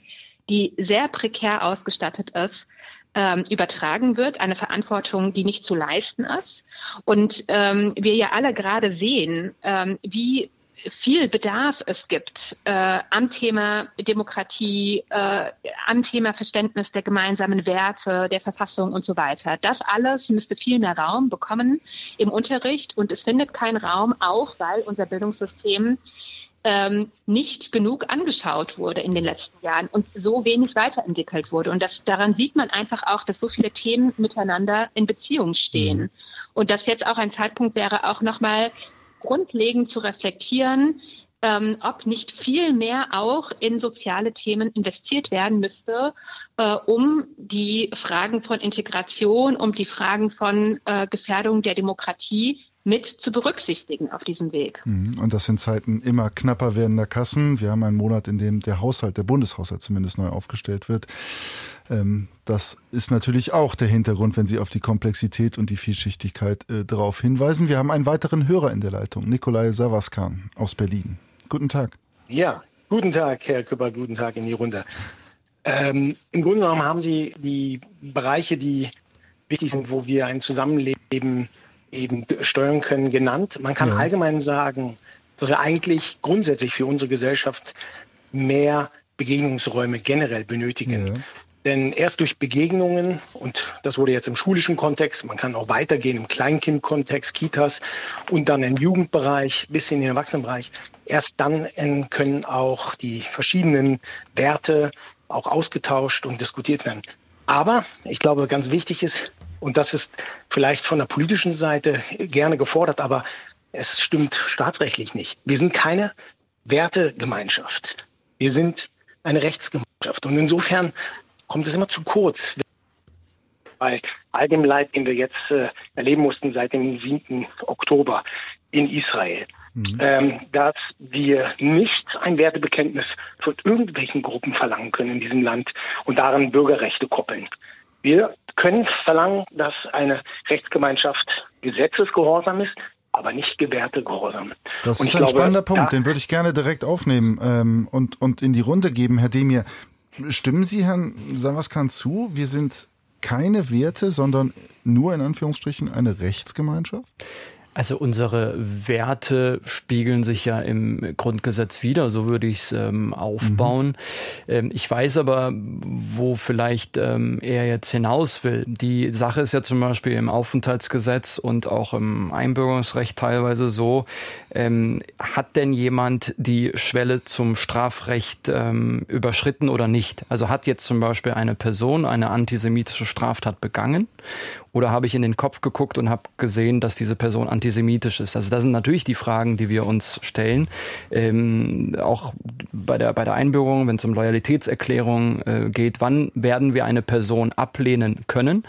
die sehr prekär ausgestattet ist, ähm, übertragen wird, eine Verantwortung, die nicht zu leisten ist. Und ähm, wir ja alle gerade sehen, ähm, wie viel Bedarf es gibt äh, am Thema Demokratie, äh, am Thema Verständnis der gemeinsamen Werte, der Verfassung und so weiter. Das alles müsste viel mehr Raum bekommen im Unterricht und es findet keinen Raum, auch weil unser Bildungssystem ähm, nicht genug angeschaut wurde in den letzten Jahren und so wenig weiterentwickelt wurde. Und das, daran sieht man einfach auch, dass so viele Themen miteinander in Beziehung stehen. Mhm. Und dass jetzt auch ein Zeitpunkt wäre, auch nochmal grundlegend zu reflektieren, ähm, ob nicht viel mehr auch in soziale Themen investiert werden müsste, äh, um die Fragen von Integration, um die Fragen von äh, Gefährdung der Demokratie mit zu berücksichtigen auf diesem Weg. Mhm. Und das sind Zeiten immer knapper werdender Kassen. Wir haben einen Monat, in dem der Haushalt, der Bundeshaushalt zumindest neu aufgestellt wird. Ähm, das ist natürlich auch der Hintergrund, wenn Sie auf die Komplexität und die Vielschichtigkeit äh, darauf hinweisen. Wir haben einen weiteren Hörer in der Leitung, Nikolai Savaskan aus Berlin. Guten Tag. Ja, guten Tag, Herr Küpper, guten Tag in die Runde. Ähm, Im Grunde genommen haben Sie die Bereiche, die wichtig sind, wo wir ein Zusammenleben eben steuern können, genannt. Man kann ja. allgemein sagen, dass wir eigentlich grundsätzlich für unsere Gesellschaft mehr Begegnungsräume generell benötigen. Ja. Denn erst durch Begegnungen, und das wurde jetzt im schulischen Kontext, man kann auch weitergehen im Kleinkindkontext, Kitas und dann im Jugendbereich bis in den Erwachsenenbereich, erst dann können auch die verschiedenen Werte auch ausgetauscht und diskutiert werden. Aber ich glaube, ganz wichtig ist, und das ist vielleicht von der politischen Seite gerne gefordert, aber es stimmt staatsrechtlich nicht. Wir sind keine Wertegemeinschaft. Wir sind eine Rechtsgemeinschaft. Und insofern kommt es immer zu kurz. Bei all dem Leid, den wir jetzt äh, erleben mussten seit dem 7. Oktober in Israel, mhm. ähm, dass wir nicht ein Wertebekenntnis von irgendwelchen Gruppen verlangen können in diesem Land und daran Bürgerrechte koppeln. Wir können verlangen, dass eine Rechtsgemeinschaft gesetzesgehorsam ist, aber nicht gewährte Gehorsam. Das ist ein glaube, spannender Punkt, den würde ich gerne direkt aufnehmen ähm, und, und in die Runde geben, Herr Demir. Stimmen Sie Herrn Savaskan zu? Wir sind keine Werte, sondern nur in Anführungsstrichen eine Rechtsgemeinschaft? Also unsere Werte spiegeln sich ja im Grundgesetz wieder, so würde ich es ähm, aufbauen. Mhm. Ähm, ich weiß aber, wo vielleicht ähm, er jetzt hinaus will. Die Sache ist ja zum Beispiel im Aufenthaltsgesetz und auch im Einbürgerungsrecht teilweise so, ähm, hat denn jemand die Schwelle zum Strafrecht ähm, überschritten oder nicht? Also hat jetzt zum Beispiel eine Person eine antisemitische Straftat begangen oder habe ich in den Kopf geguckt und habe gesehen, dass diese Person antisemitisch ist? Also das sind natürlich die Fragen, die wir uns stellen. Ähm, auch bei der, bei der Einbürgerung, wenn es um Loyalitätserklärung äh, geht, wann werden wir eine Person ablehnen können?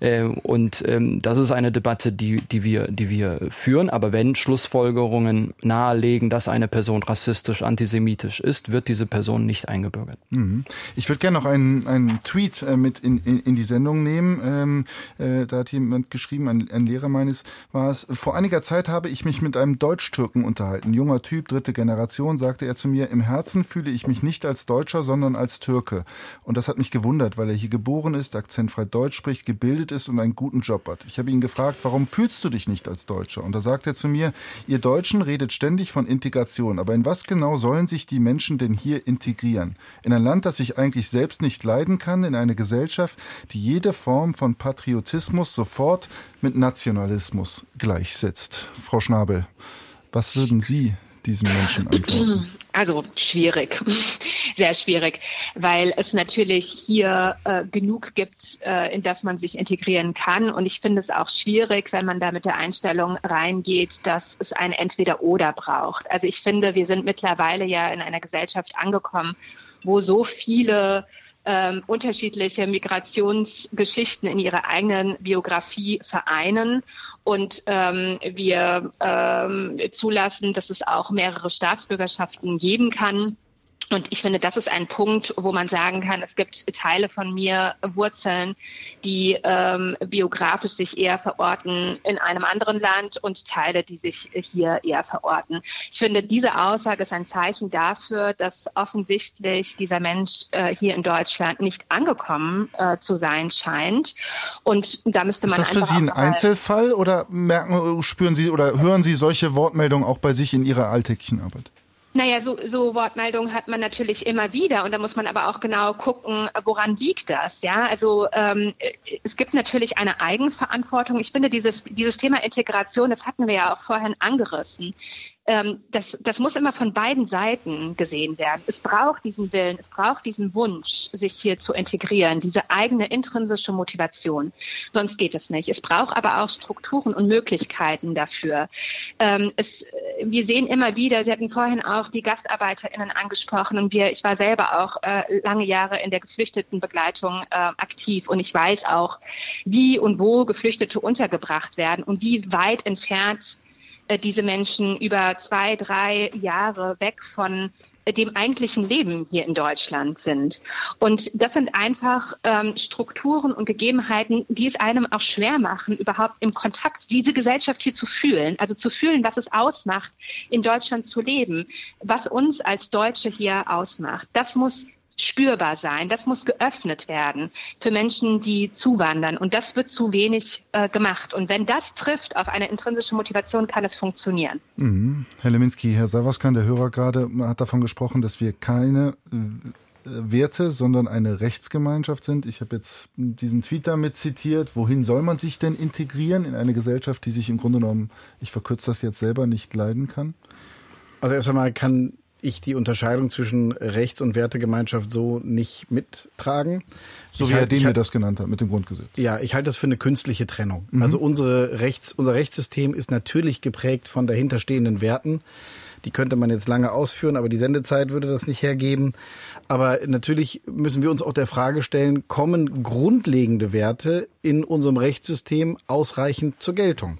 Äh, und ähm, das ist eine Debatte, die, die, wir, die wir führen. Aber wenn Schlussfolgerungen nahelegen, dass eine Person rassistisch, antisemitisch ist, wird diese Person nicht eingebürgert. Mhm. Ich würde gerne noch einen, einen Tweet äh, mit in, in, in die Sendung nehmen. Ähm, äh, da hat jemand geschrieben, ein, ein Lehrer meines war es, vor einiger Zeit habe ich mich mit einem Deutsch-Türken unterhalten. Junger Typ, dritte Generation, sagte er zu mir, im Herzen fühle ich mich nicht als Deutscher, sondern als Türke. Und das hat mich gewundert, weil er hier geboren ist, akzentfrei Deutsch spricht, gebildet ist und einen guten Job hat. Ich habe ihn gefragt, warum fühlst du dich nicht als Deutscher? Und da sagt er zu mir, ihr Deutschen redet ständig von Integration, aber in was genau sollen sich die Menschen denn hier integrieren? In ein Land, das sich eigentlich selbst nicht leiden kann, in eine Gesellschaft, die jede Form von Patriotismus Patriotismus sofort mit Nationalismus gleichsetzt. Frau Schnabel, was würden Sie diesem Menschen antworten? Also schwierig, sehr schwierig, weil es natürlich hier äh, genug gibt, äh, in das man sich integrieren kann. Und ich finde es auch schwierig, wenn man da mit der Einstellung reingeht, dass es ein Entweder-Oder braucht. Also ich finde, wir sind mittlerweile ja in einer Gesellschaft angekommen, wo so viele ähm, unterschiedliche Migrationsgeschichten in ihrer eigenen Biografie vereinen und ähm, wir ähm, zulassen, dass es auch mehrere Staatsbürgerschaften geben kann. Und ich finde, das ist ein Punkt, wo man sagen kann, es gibt Teile von mir, Wurzeln, die ähm, biografisch sich eher verorten in einem anderen Land und Teile, die sich hier eher verorten. Ich finde, diese Aussage ist ein Zeichen dafür, dass offensichtlich dieser Mensch äh, hier in Deutschland nicht angekommen äh, zu sein scheint. Und da müsste man. Ist das für Sie ein Einzelfall oder merken, spüren Sie oder hören Sie solche Wortmeldungen auch bei sich in Ihrer alltäglichen Arbeit? Naja, so, so Wortmeldungen hat man natürlich immer wieder und da muss man aber auch genau gucken, woran liegt das. Ja, also ähm, es gibt natürlich eine Eigenverantwortung. Ich finde dieses, dieses Thema Integration, das hatten wir ja auch vorhin angerissen. Ähm, das, das muss immer von beiden Seiten gesehen werden. Es braucht diesen Willen, es braucht diesen Wunsch, sich hier zu integrieren, diese eigene intrinsische Motivation. Sonst geht es nicht. Es braucht aber auch Strukturen und Möglichkeiten dafür. Ähm, es, wir sehen immer wieder, Sie hatten vorhin auch die GastarbeiterInnen angesprochen und wir, ich war selber auch äh, lange Jahre in der Geflüchtetenbegleitung äh, aktiv und ich weiß auch, wie und wo Geflüchtete untergebracht werden und wie weit entfernt äh, diese Menschen über zwei, drei Jahre weg von äh, dem eigentlichen Leben hier in Deutschland sind. Und das sind einfach ähm, Strukturen und Gegebenheiten, die es einem auch schwer machen, überhaupt im Kontakt diese Gesellschaft hier zu fühlen. Also zu fühlen, was es ausmacht, in Deutschland zu leben, was uns als Deutsche hier ausmacht. Das muss spürbar sein. Das muss geöffnet werden für Menschen, die zuwandern. Und das wird zu wenig äh, gemacht. Und wenn das trifft auf eine intrinsische Motivation, kann es funktionieren. Mhm. Herr Leminski, Herr Savaskan, der Hörer gerade, hat davon gesprochen, dass wir keine äh, Werte, sondern eine Rechtsgemeinschaft sind. Ich habe jetzt diesen Tweet damit zitiert. Wohin soll man sich denn integrieren in eine Gesellschaft, die sich im Grunde genommen, ich verkürze das jetzt selber, nicht leiden kann? Also erst einmal kann ich die Unterscheidung zwischen Rechts- und Wertegemeinschaft so nicht mittragen. So wie Herr Demir das genannt hat mit dem Grundgesetz. Ja, ich halte das für eine künstliche Trennung. Mhm. Also unsere Rechts, unser Rechtssystem ist natürlich geprägt von dahinterstehenden Werten. Die könnte man jetzt lange ausführen, aber die Sendezeit würde das nicht hergeben. Aber natürlich müssen wir uns auch der Frage stellen, kommen grundlegende Werte in unserem Rechtssystem ausreichend zur Geltung?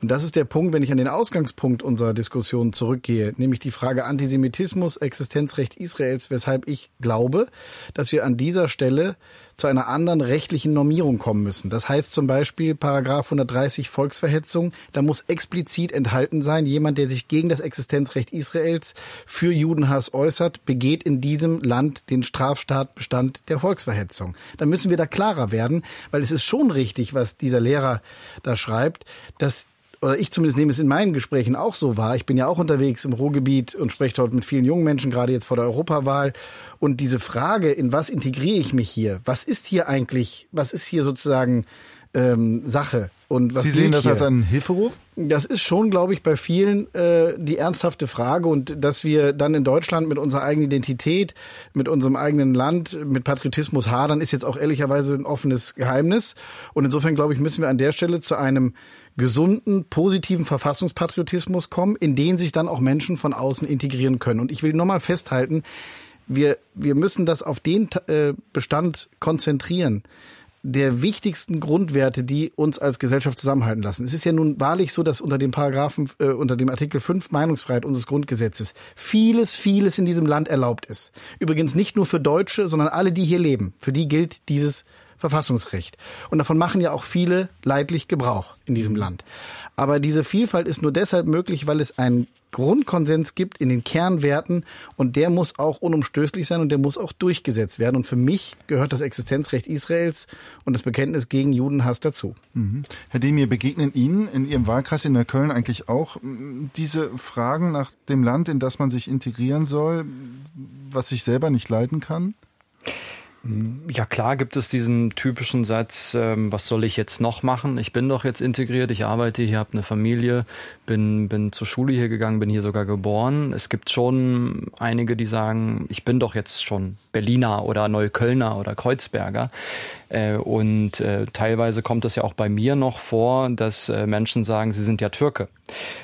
Und das ist der Punkt, wenn ich an den Ausgangspunkt unserer Diskussion zurückgehe, nämlich die Frage Antisemitismus, Existenzrecht Israels, weshalb ich glaube, dass wir an dieser Stelle zu einer anderen rechtlichen Normierung kommen müssen. Das heißt zum Beispiel Paragraph 130 Volksverhetzung, da muss explizit enthalten sein, jemand, der sich gegen das Existenzrecht Israels für Judenhass äußert, begeht in diesem Land den Straftatbestand der Volksverhetzung. Dann müssen wir da klarer werden, weil es ist schon richtig, was dieser Lehrer da schreibt, dass oder ich zumindest nehme es in meinen Gesprächen auch so wahr. Ich bin ja auch unterwegs im Ruhrgebiet und spreche dort mit vielen jungen Menschen, gerade jetzt vor der Europawahl. Und diese Frage, in was integriere ich mich hier? Was ist hier eigentlich, was ist hier sozusagen ähm, Sache? Und was Sie sehen das hier? als einen Hilferuf? Das ist schon, glaube ich, bei vielen äh, die ernsthafte Frage. Und dass wir dann in Deutschland mit unserer eigenen Identität, mit unserem eigenen Land, mit Patriotismus hadern, ist jetzt auch ehrlicherweise ein offenes Geheimnis. Und insofern, glaube ich, müssen wir an der Stelle zu einem gesunden, positiven Verfassungspatriotismus kommen, in den sich dann auch Menschen von außen integrieren können. Und ich will nochmal festhalten, wir, wir müssen das auf den äh, Bestand konzentrieren der wichtigsten Grundwerte, die uns als Gesellschaft zusammenhalten lassen. Es ist ja nun wahrlich so, dass unter dem Paragraphen, äh, unter dem Artikel 5 Meinungsfreiheit unseres Grundgesetzes vieles, vieles in diesem Land erlaubt ist. Übrigens nicht nur für Deutsche, sondern alle, die hier leben. Für die gilt dieses Verfassungsrecht. Und davon machen ja auch viele leidlich Gebrauch in diesem Land. Aber diese Vielfalt ist nur deshalb möglich, weil es einen Grundkonsens gibt in den Kernwerten und der muss auch unumstößlich sein und der muss auch durchgesetzt werden. Und für mich gehört das Existenzrecht Israels und das Bekenntnis gegen Judenhass dazu. Mhm. Herr Demir, begegnen Ihnen in Ihrem Wahlkreis in Neukölln eigentlich auch diese Fragen nach dem Land, in das man sich integrieren soll, was sich selber nicht leiten kann? Ja klar gibt es diesen typischen Satz, ähm, was soll ich jetzt noch machen? Ich bin doch jetzt integriert, ich arbeite hier, habe eine Familie, bin, bin zur Schule hier gegangen, bin hier sogar geboren. Es gibt schon einige, die sagen, ich bin doch jetzt schon Berliner oder Neuköllner oder Kreuzberger. Äh, und äh, teilweise kommt es ja auch bei mir noch vor, dass äh, Menschen sagen, sie sind ja Türke.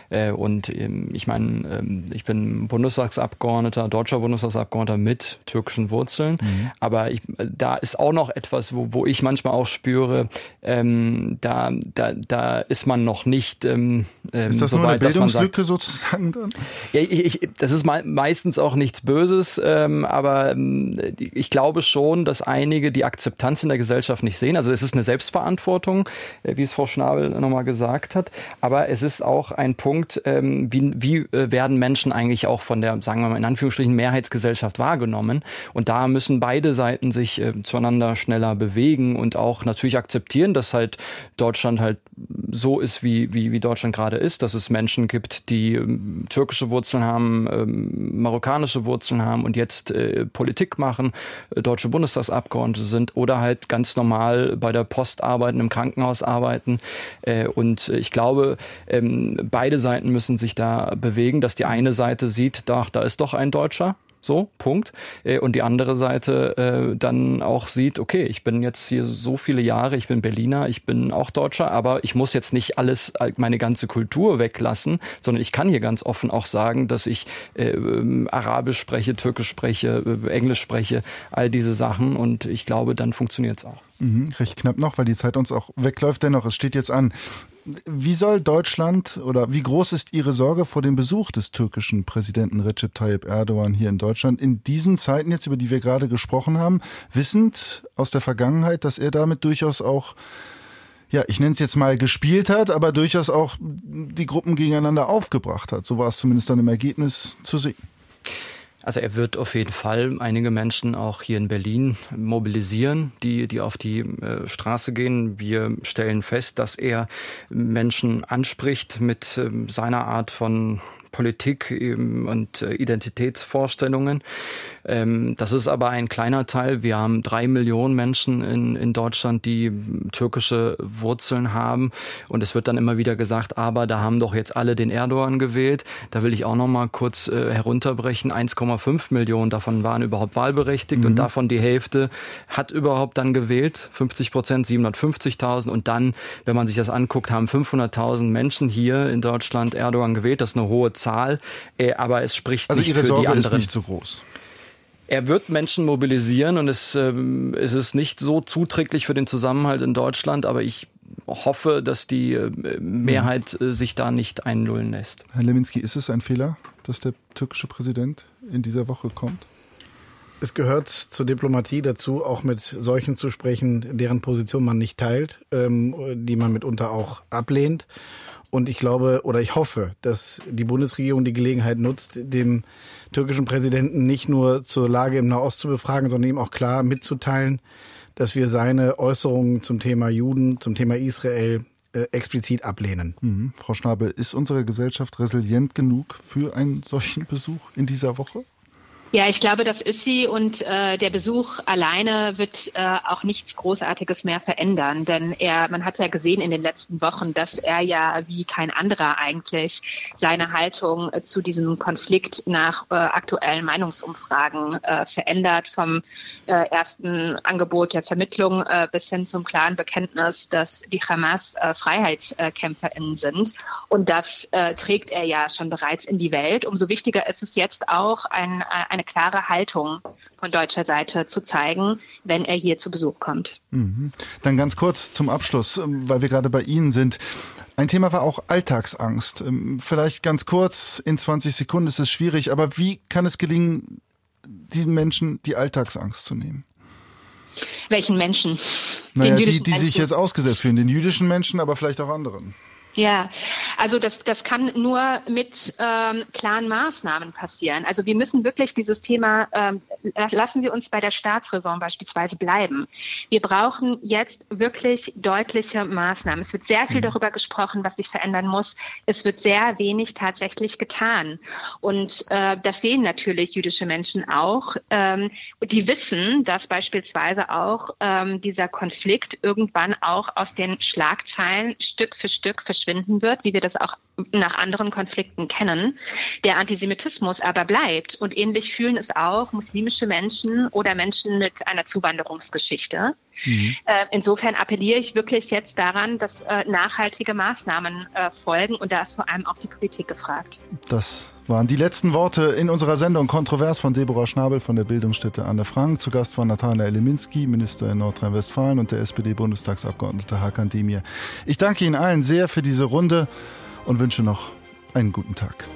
Und ähm, ich meine, ähm, ich bin Bundestagsabgeordneter, deutscher Bundestagsabgeordneter mit türkischen Wurzeln. Mhm. Aber ich, da ist auch noch etwas, wo, wo ich manchmal auch spüre, ähm, da, da, da ist man noch nicht. Ähm, ist das so nur weit, eine Bildungslücke sagt, sozusagen dann? Ja, ich, ich, das ist me meistens auch nichts Böses, ähm, aber ähm, ich glaube schon, dass einige die Akzeptanz in der Gesellschaft nicht sehen. Also es ist eine Selbstverantwortung, äh, wie es Frau Schnabel nochmal gesagt hat. Aber es ist auch ein Punkt, ähm, wie, wie äh, werden Menschen eigentlich auch von der, sagen wir mal in Anführungsstrichen, Mehrheitsgesellschaft wahrgenommen. Und da müssen beide Seiten sich äh, zueinander schneller bewegen und auch natürlich akzeptieren, dass halt Deutschland halt so ist, wie, wie, wie Deutschland gerade ist, dass es Menschen gibt, die ähm, türkische Wurzeln haben, ähm, marokkanische Wurzeln haben und jetzt Politik machen machen, äh, deutsche Bundestagsabgeordnete sind oder halt ganz normal bei der Post arbeiten, im Krankenhaus arbeiten. Äh, und ich glaube, ähm, beide Seiten müssen sich da bewegen, dass die eine Seite sieht, doch, da ist doch ein Deutscher, so, Punkt. Äh, und die andere Seite äh, dann auch sieht, okay, ich bin jetzt hier so viele Jahre, ich bin Berliner, ich bin auch Deutscher, aber ich muss jetzt nicht alles, äh, meine ganze Kultur weglassen, sondern ich kann hier ganz offen auch sagen, dass ich äh, Arabisch spreche, Türkisch spreche, äh, Englisch spreche, all diese Sachen. Und ich glaube, dann funktioniert es auch. Mhm, recht knapp noch, weil die Zeit uns auch wegläuft. Dennoch, es steht jetzt an. Wie soll Deutschland oder wie groß ist Ihre Sorge vor dem Besuch des türkischen Präsidenten Recep Tayyip Erdogan hier in Deutschland in diesen Zeiten jetzt, über die wir gerade gesprochen haben, wissend aus der Vergangenheit, dass er damit durchaus auch ja, ich nenne es jetzt mal gespielt hat, aber durchaus auch die Gruppen gegeneinander aufgebracht hat. So war es zumindest dann im Ergebnis zu sehen. Also er wird auf jeden Fall einige Menschen auch hier in Berlin mobilisieren, die, die auf die äh, Straße gehen. Wir stellen fest, dass er Menschen anspricht mit äh, seiner Art von Politik und äh, Identitätsvorstellungen. Ähm, das ist aber ein kleiner Teil. Wir haben drei Millionen Menschen in, in Deutschland, die türkische Wurzeln haben. Und es wird dann immer wieder gesagt, aber da haben doch jetzt alle den Erdogan gewählt. Da will ich auch noch mal kurz äh, herunterbrechen. 1,5 Millionen davon waren überhaupt wahlberechtigt mhm. und davon die Hälfte hat überhaupt dann gewählt. 50 Prozent, 750.000. Und dann, wenn man sich das anguckt, haben 500.000 Menschen hier in Deutschland Erdogan gewählt. Das ist eine hohe Zahl. Äh, aber es spricht also nicht Ihre für Sorge die anderen. ist nicht so groß. Er wird Menschen mobilisieren und es, ähm, es ist nicht so zuträglich für den Zusammenhalt in Deutschland, aber ich hoffe, dass die äh, Mehrheit äh, sich da nicht einlullen lässt. Herr Leminski, ist es ein Fehler, dass der türkische Präsident in dieser Woche kommt? Es gehört zur Diplomatie dazu, auch mit solchen zu sprechen, deren Position man nicht teilt, ähm, die man mitunter auch ablehnt. Und ich glaube oder ich hoffe, dass die Bundesregierung die Gelegenheit nutzt, dem türkischen Präsidenten nicht nur zur Lage im Nahost zu befragen, sondern ihm auch klar mitzuteilen, dass wir seine Äußerungen zum Thema Juden, zum Thema Israel äh, explizit ablehnen. Mhm. Frau Schnabel, ist unsere Gesellschaft resilient genug für einen solchen Besuch in dieser Woche? Ja, ich glaube, das ist sie und äh, der Besuch alleine wird äh, auch nichts Großartiges mehr verändern, denn er, man hat ja gesehen in den letzten Wochen, dass er ja wie kein anderer eigentlich seine Haltung äh, zu diesem Konflikt nach äh, aktuellen Meinungsumfragen äh, verändert, vom äh, ersten Angebot der Vermittlung äh, bis hin zum klaren Bekenntnis, dass die Hamas äh, FreiheitskämpferInnen sind und das äh, trägt er ja schon bereits in die Welt. Umso wichtiger ist es jetzt auch ein, ein eine klare Haltung von deutscher Seite zu zeigen, wenn er hier zu Besuch kommt. Mhm. Dann ganz kurz zum Abschluss, ähm, weil wir gerade bei Ihnen sind. Ein Thema war auch Alltagsangst. Ähm, vielleicht ganz kurz, in 20 Sekunden ist es schwierig, aber wie kann es gelingen, diesen Menschen die Alltagsangst zu nehmen? Welchen Menschen? Naja, die, die Menschen. sich jetzt ausgesetzt fühlen, den jüdischen Menschen, aber vielleicht auch anderen. Ja, also das, das kann nur mit ähm, klaren Maßnahmen passieren. Also wir müssen wirklich dieses Thema, ähm, lassen Sie uns bei der Staatsräson beispielsweise bleiben. Wir brauchen jetzt wirklich deutliche Maßnahmen. Es wird sehr viel mhm. darüber gesprochen, was sich verändern muss. Es wird sehr wenig tatsächlich getan. Und äh, das sehen natürlich jüdische Menschen auch. Ähm, die wissen, dass beispielsweise auch ähm, dieser Konflikt irgendwann auch aus den Schlagzeilen Stück für Stück verschwindet verschwinden wird, wie wir das auch nach anderen Konflikten kennen. Der Antisemitismus aber bleibt. Und ähnlich fühlen es auch muslimische Menschen oder Menschen mit einer Zuwanderungsgeschichte. Mhm. Äh, insofern appelliere ich wirklich jetzt daran, dass äh, nachhaltige Maßnahmen äh, folgen und da ist vor allem auch die Politik gefragt. Das waren die letzten Worte in unserer Sendung Kontrovers von Deborah Schnabel von der Bildungsstätte Anne Frank. Zu Gast war Natalia Leminski, Minister in Nordrhein-Westfalen und der SPD-Bundestagsabgeordnete Hakan Demir. Ich danke Ihnen allen sehr für diese Runde und wünsche noch einen guten Tag.